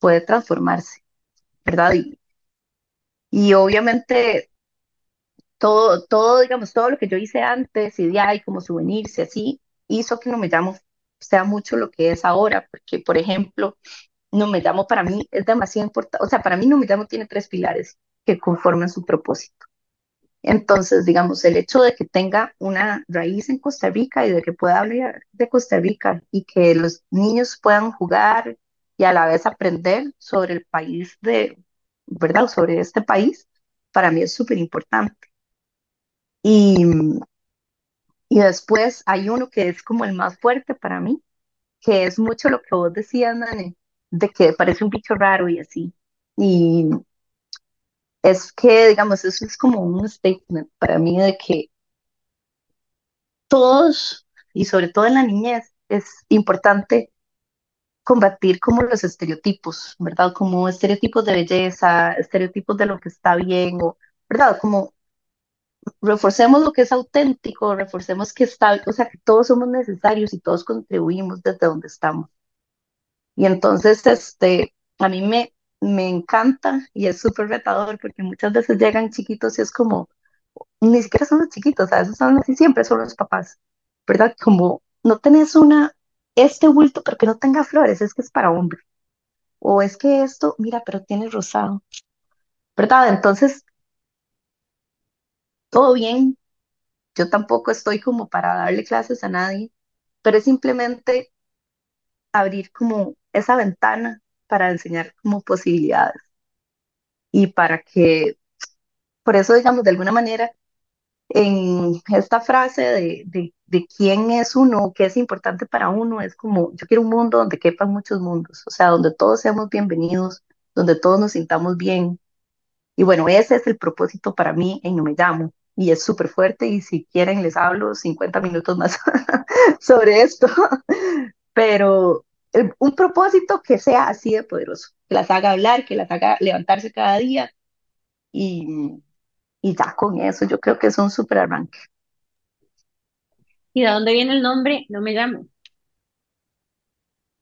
puede transformarse, ¿verdad? Y, y obviamente todo, todo, digamos, todo lo que yo hice antes y de ahí como souvenirs y así, hizo que No Me Llamo sea mucho lo que es ahora, porque, por ejemplo, No Me Llamo para mí es demasiado importante, o sea, para mí No Me Llamo tiene tres pilares que conforman su propósito. Entonces, digamos, el hecho de que tenga una raíz en Costa Rica y de que pueda hablar de Costa Rica y que los niños puedan jugar y a la vez aprender sobre el país de, ¿verdad? Sobre este país, para mí es súper importante. Y, y después hay uno que es como el más fuerte para mí, que es mucho lo que vos decías, Nane, de que parece un bicho raro y así. Y es que, digamos, eso es como un statement para mí de que todos, y sobre todo en la niñez, es importante combatir como los estereotipos, ¿verdad? Como estereotipos de belleza, estereotipos de lo que está bien, o, ¿verdad? Como reforcemos lo que es auténtico, reforcemos que está, o sea, que todos somos necesarios y todos contribuimos desde donde estamos. Y entonces, este, a mí me, me encanta y es súper retador porque muchas veces llegan chiquitos y es como, ni siquiera son los chiquitos, a veces son así, siempre son los papás, ¿verdad? Como no tenés una, este bulto, pero que no tenga flores, es que es para hombre. O es que esto, mira, pero tiene rosado, ¿verdad? Entonces, todo bien, yo tampoco estoy como para darle clases a nadie, pero es simplemente abrir como esa ventana para enseñar como posibilidades y para que, por eso digamos, de alguna manera, en esta frase de, de, de quién es uno, qué es importante para uno, es como, yo quiero un mundo donde quepan muchos mundos, o sea, donde todos seamos bienvenidos, donde todos nos sintamos bien. Y bueno, ese es el propósito para mí en No Me Llamo. Y es súper fuerte y si quieren les hablo 50 minutos más sobre esto. Pero un propósito que sea así de poderoso, que las haga hablar, que las haga levantarse cada día y, y ya con eso yo creo que es un súper arranque. ¿Y de dónde viene el nombre? No me llamo.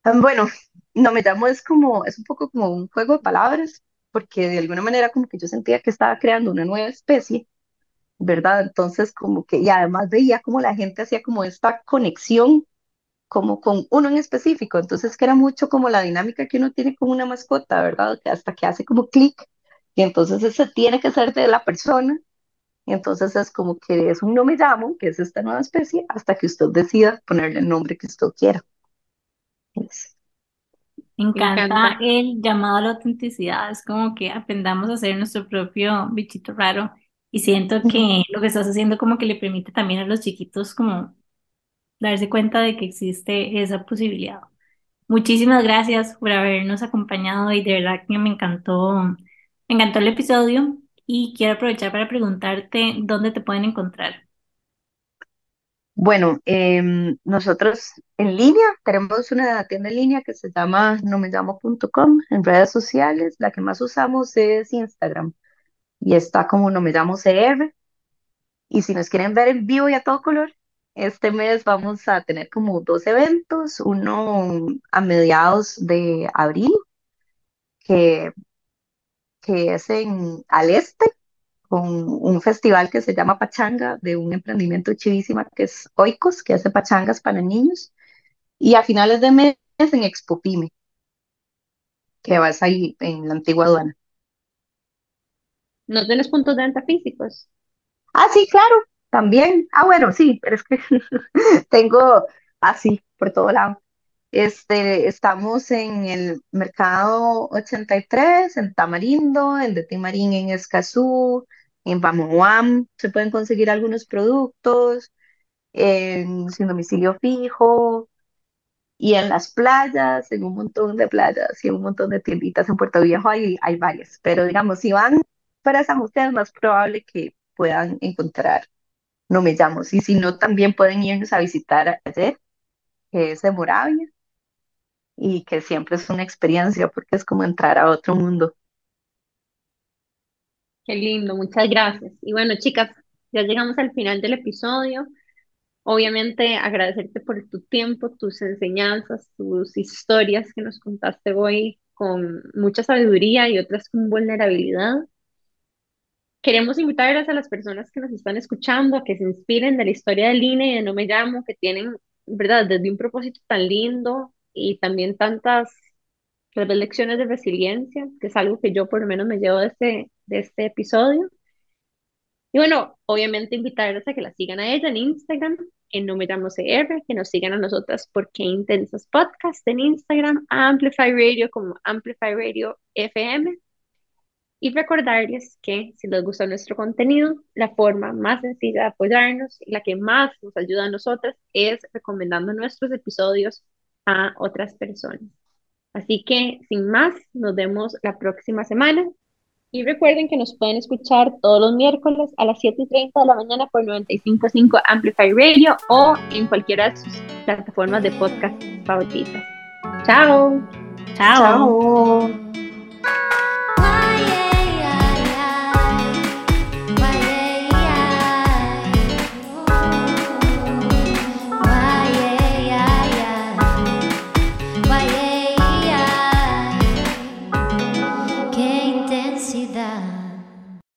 Ah, bueno, no me llamo es como, es un poco como un juego de palabras, porque de alguna manera como que yo sentía que estaba creando una nueva especie, ¿verdad? Entonces como que, y además veía como la gente hacía como esta conexión como con uno en específico, entonces que era mucho como la dinámica que uno tiene con una mascota, ¿verdad? Que hasta que hace como clic, y entonces ese tiene que ser de la persona, y entonces es como que es un no me llamo, que es esta nueva especie, hasta que usted decida ponerle el nombre que usted quiera. Es- Me Me encanta encanta. el llamado a la autenticidad, es como que aprendamos a ser nuestro propio bichito raro y siento que lo que estás haciendo como que le permite también a los chiquitos como darse cuenta de que existe esa posibilidad. Muchísimas gracias por habernos acompañado y de verdad que me encantó, me encantó el episodio y quiero aprovechar para preguntarte dónde te pueden encontrar. Bueno, em, nosotros en línea tenemos una tienda en línea que se llama nomellamo.com en redes sociales. La que más usamos es Instagram y está como no me llamo CR. Y si nos quieren ver en vivo y a todo color, este mes vamos a tener como dos eventos, uno a mediados de abril, que, que es en al este, con un festival que se llama Pachanga, de un emprendimiento chivísima que es Oikos, que hace pachangas para niños. Y a finales de mes en Expo Pyme, que vas ahí en la antigua aduana. ¿No tienes puntos de venta físicos? Ah, sí, claro, también. Ah, bueno, sí, pero es que tengo así por todo lado. Este, estamos en el mercado 83, en Tamarindo, en de Timarín en Escazú, en Pamuam, se pueden conseguir algunos productos, en sin domicilio fijo, y en las playas, en un montón de playas y en un montón de tienditas en Puerto Viejo hay, hay varias, pero digamos, si van para San José es más probable que puedan encontrar. No Me Llamo, y si no, también pueden irnos a visitar ayer, que es de Moravia, y que siempre es una experiencia porque es como entrar a otro mundo. Qué lindo, muchas gracias. Y bueno, chicas, ya llegamos al final del episodio. Obviamente agradecerte por tu tiempo, tus enseñanzas, tus historias que nos contaste hoy con mucha sabiduría y otras con vulnerabilidad. Queremos invitarles a las personas que nos están escuchando a que se inspiren de la historia del INE y de No Me Llamo, que tienen, ¿verdad?, desde un propósito tan lindo y también tantas lecciones de resiliencia, que es algo que yo por lo menos me llevo de este, de este episodio. Y bueno, obviamente invitarles a que la sigan a ella en Instagram, en No Me Llamo CR, que nos sigan a nosotras por Qué Intensas Podcast en Instagram, Amplify Radio como Amplify Radio FM. Y recordarles que si les gusta nuestro contenido, la forma más sencilla de apoyarnos y la que más nos ayuda a nosotras es recomendando nuestros episodios a otras personas. Así que, sin más, nos vemos la próxima semana. Y recuerden que nos pueden escuchar todos los miércoles a las 7 y 30 de la mañana por 95.5 Amplify Radio o en cualquiera de sus plataformas de podcast favoritas. Chao. Chao. Chao.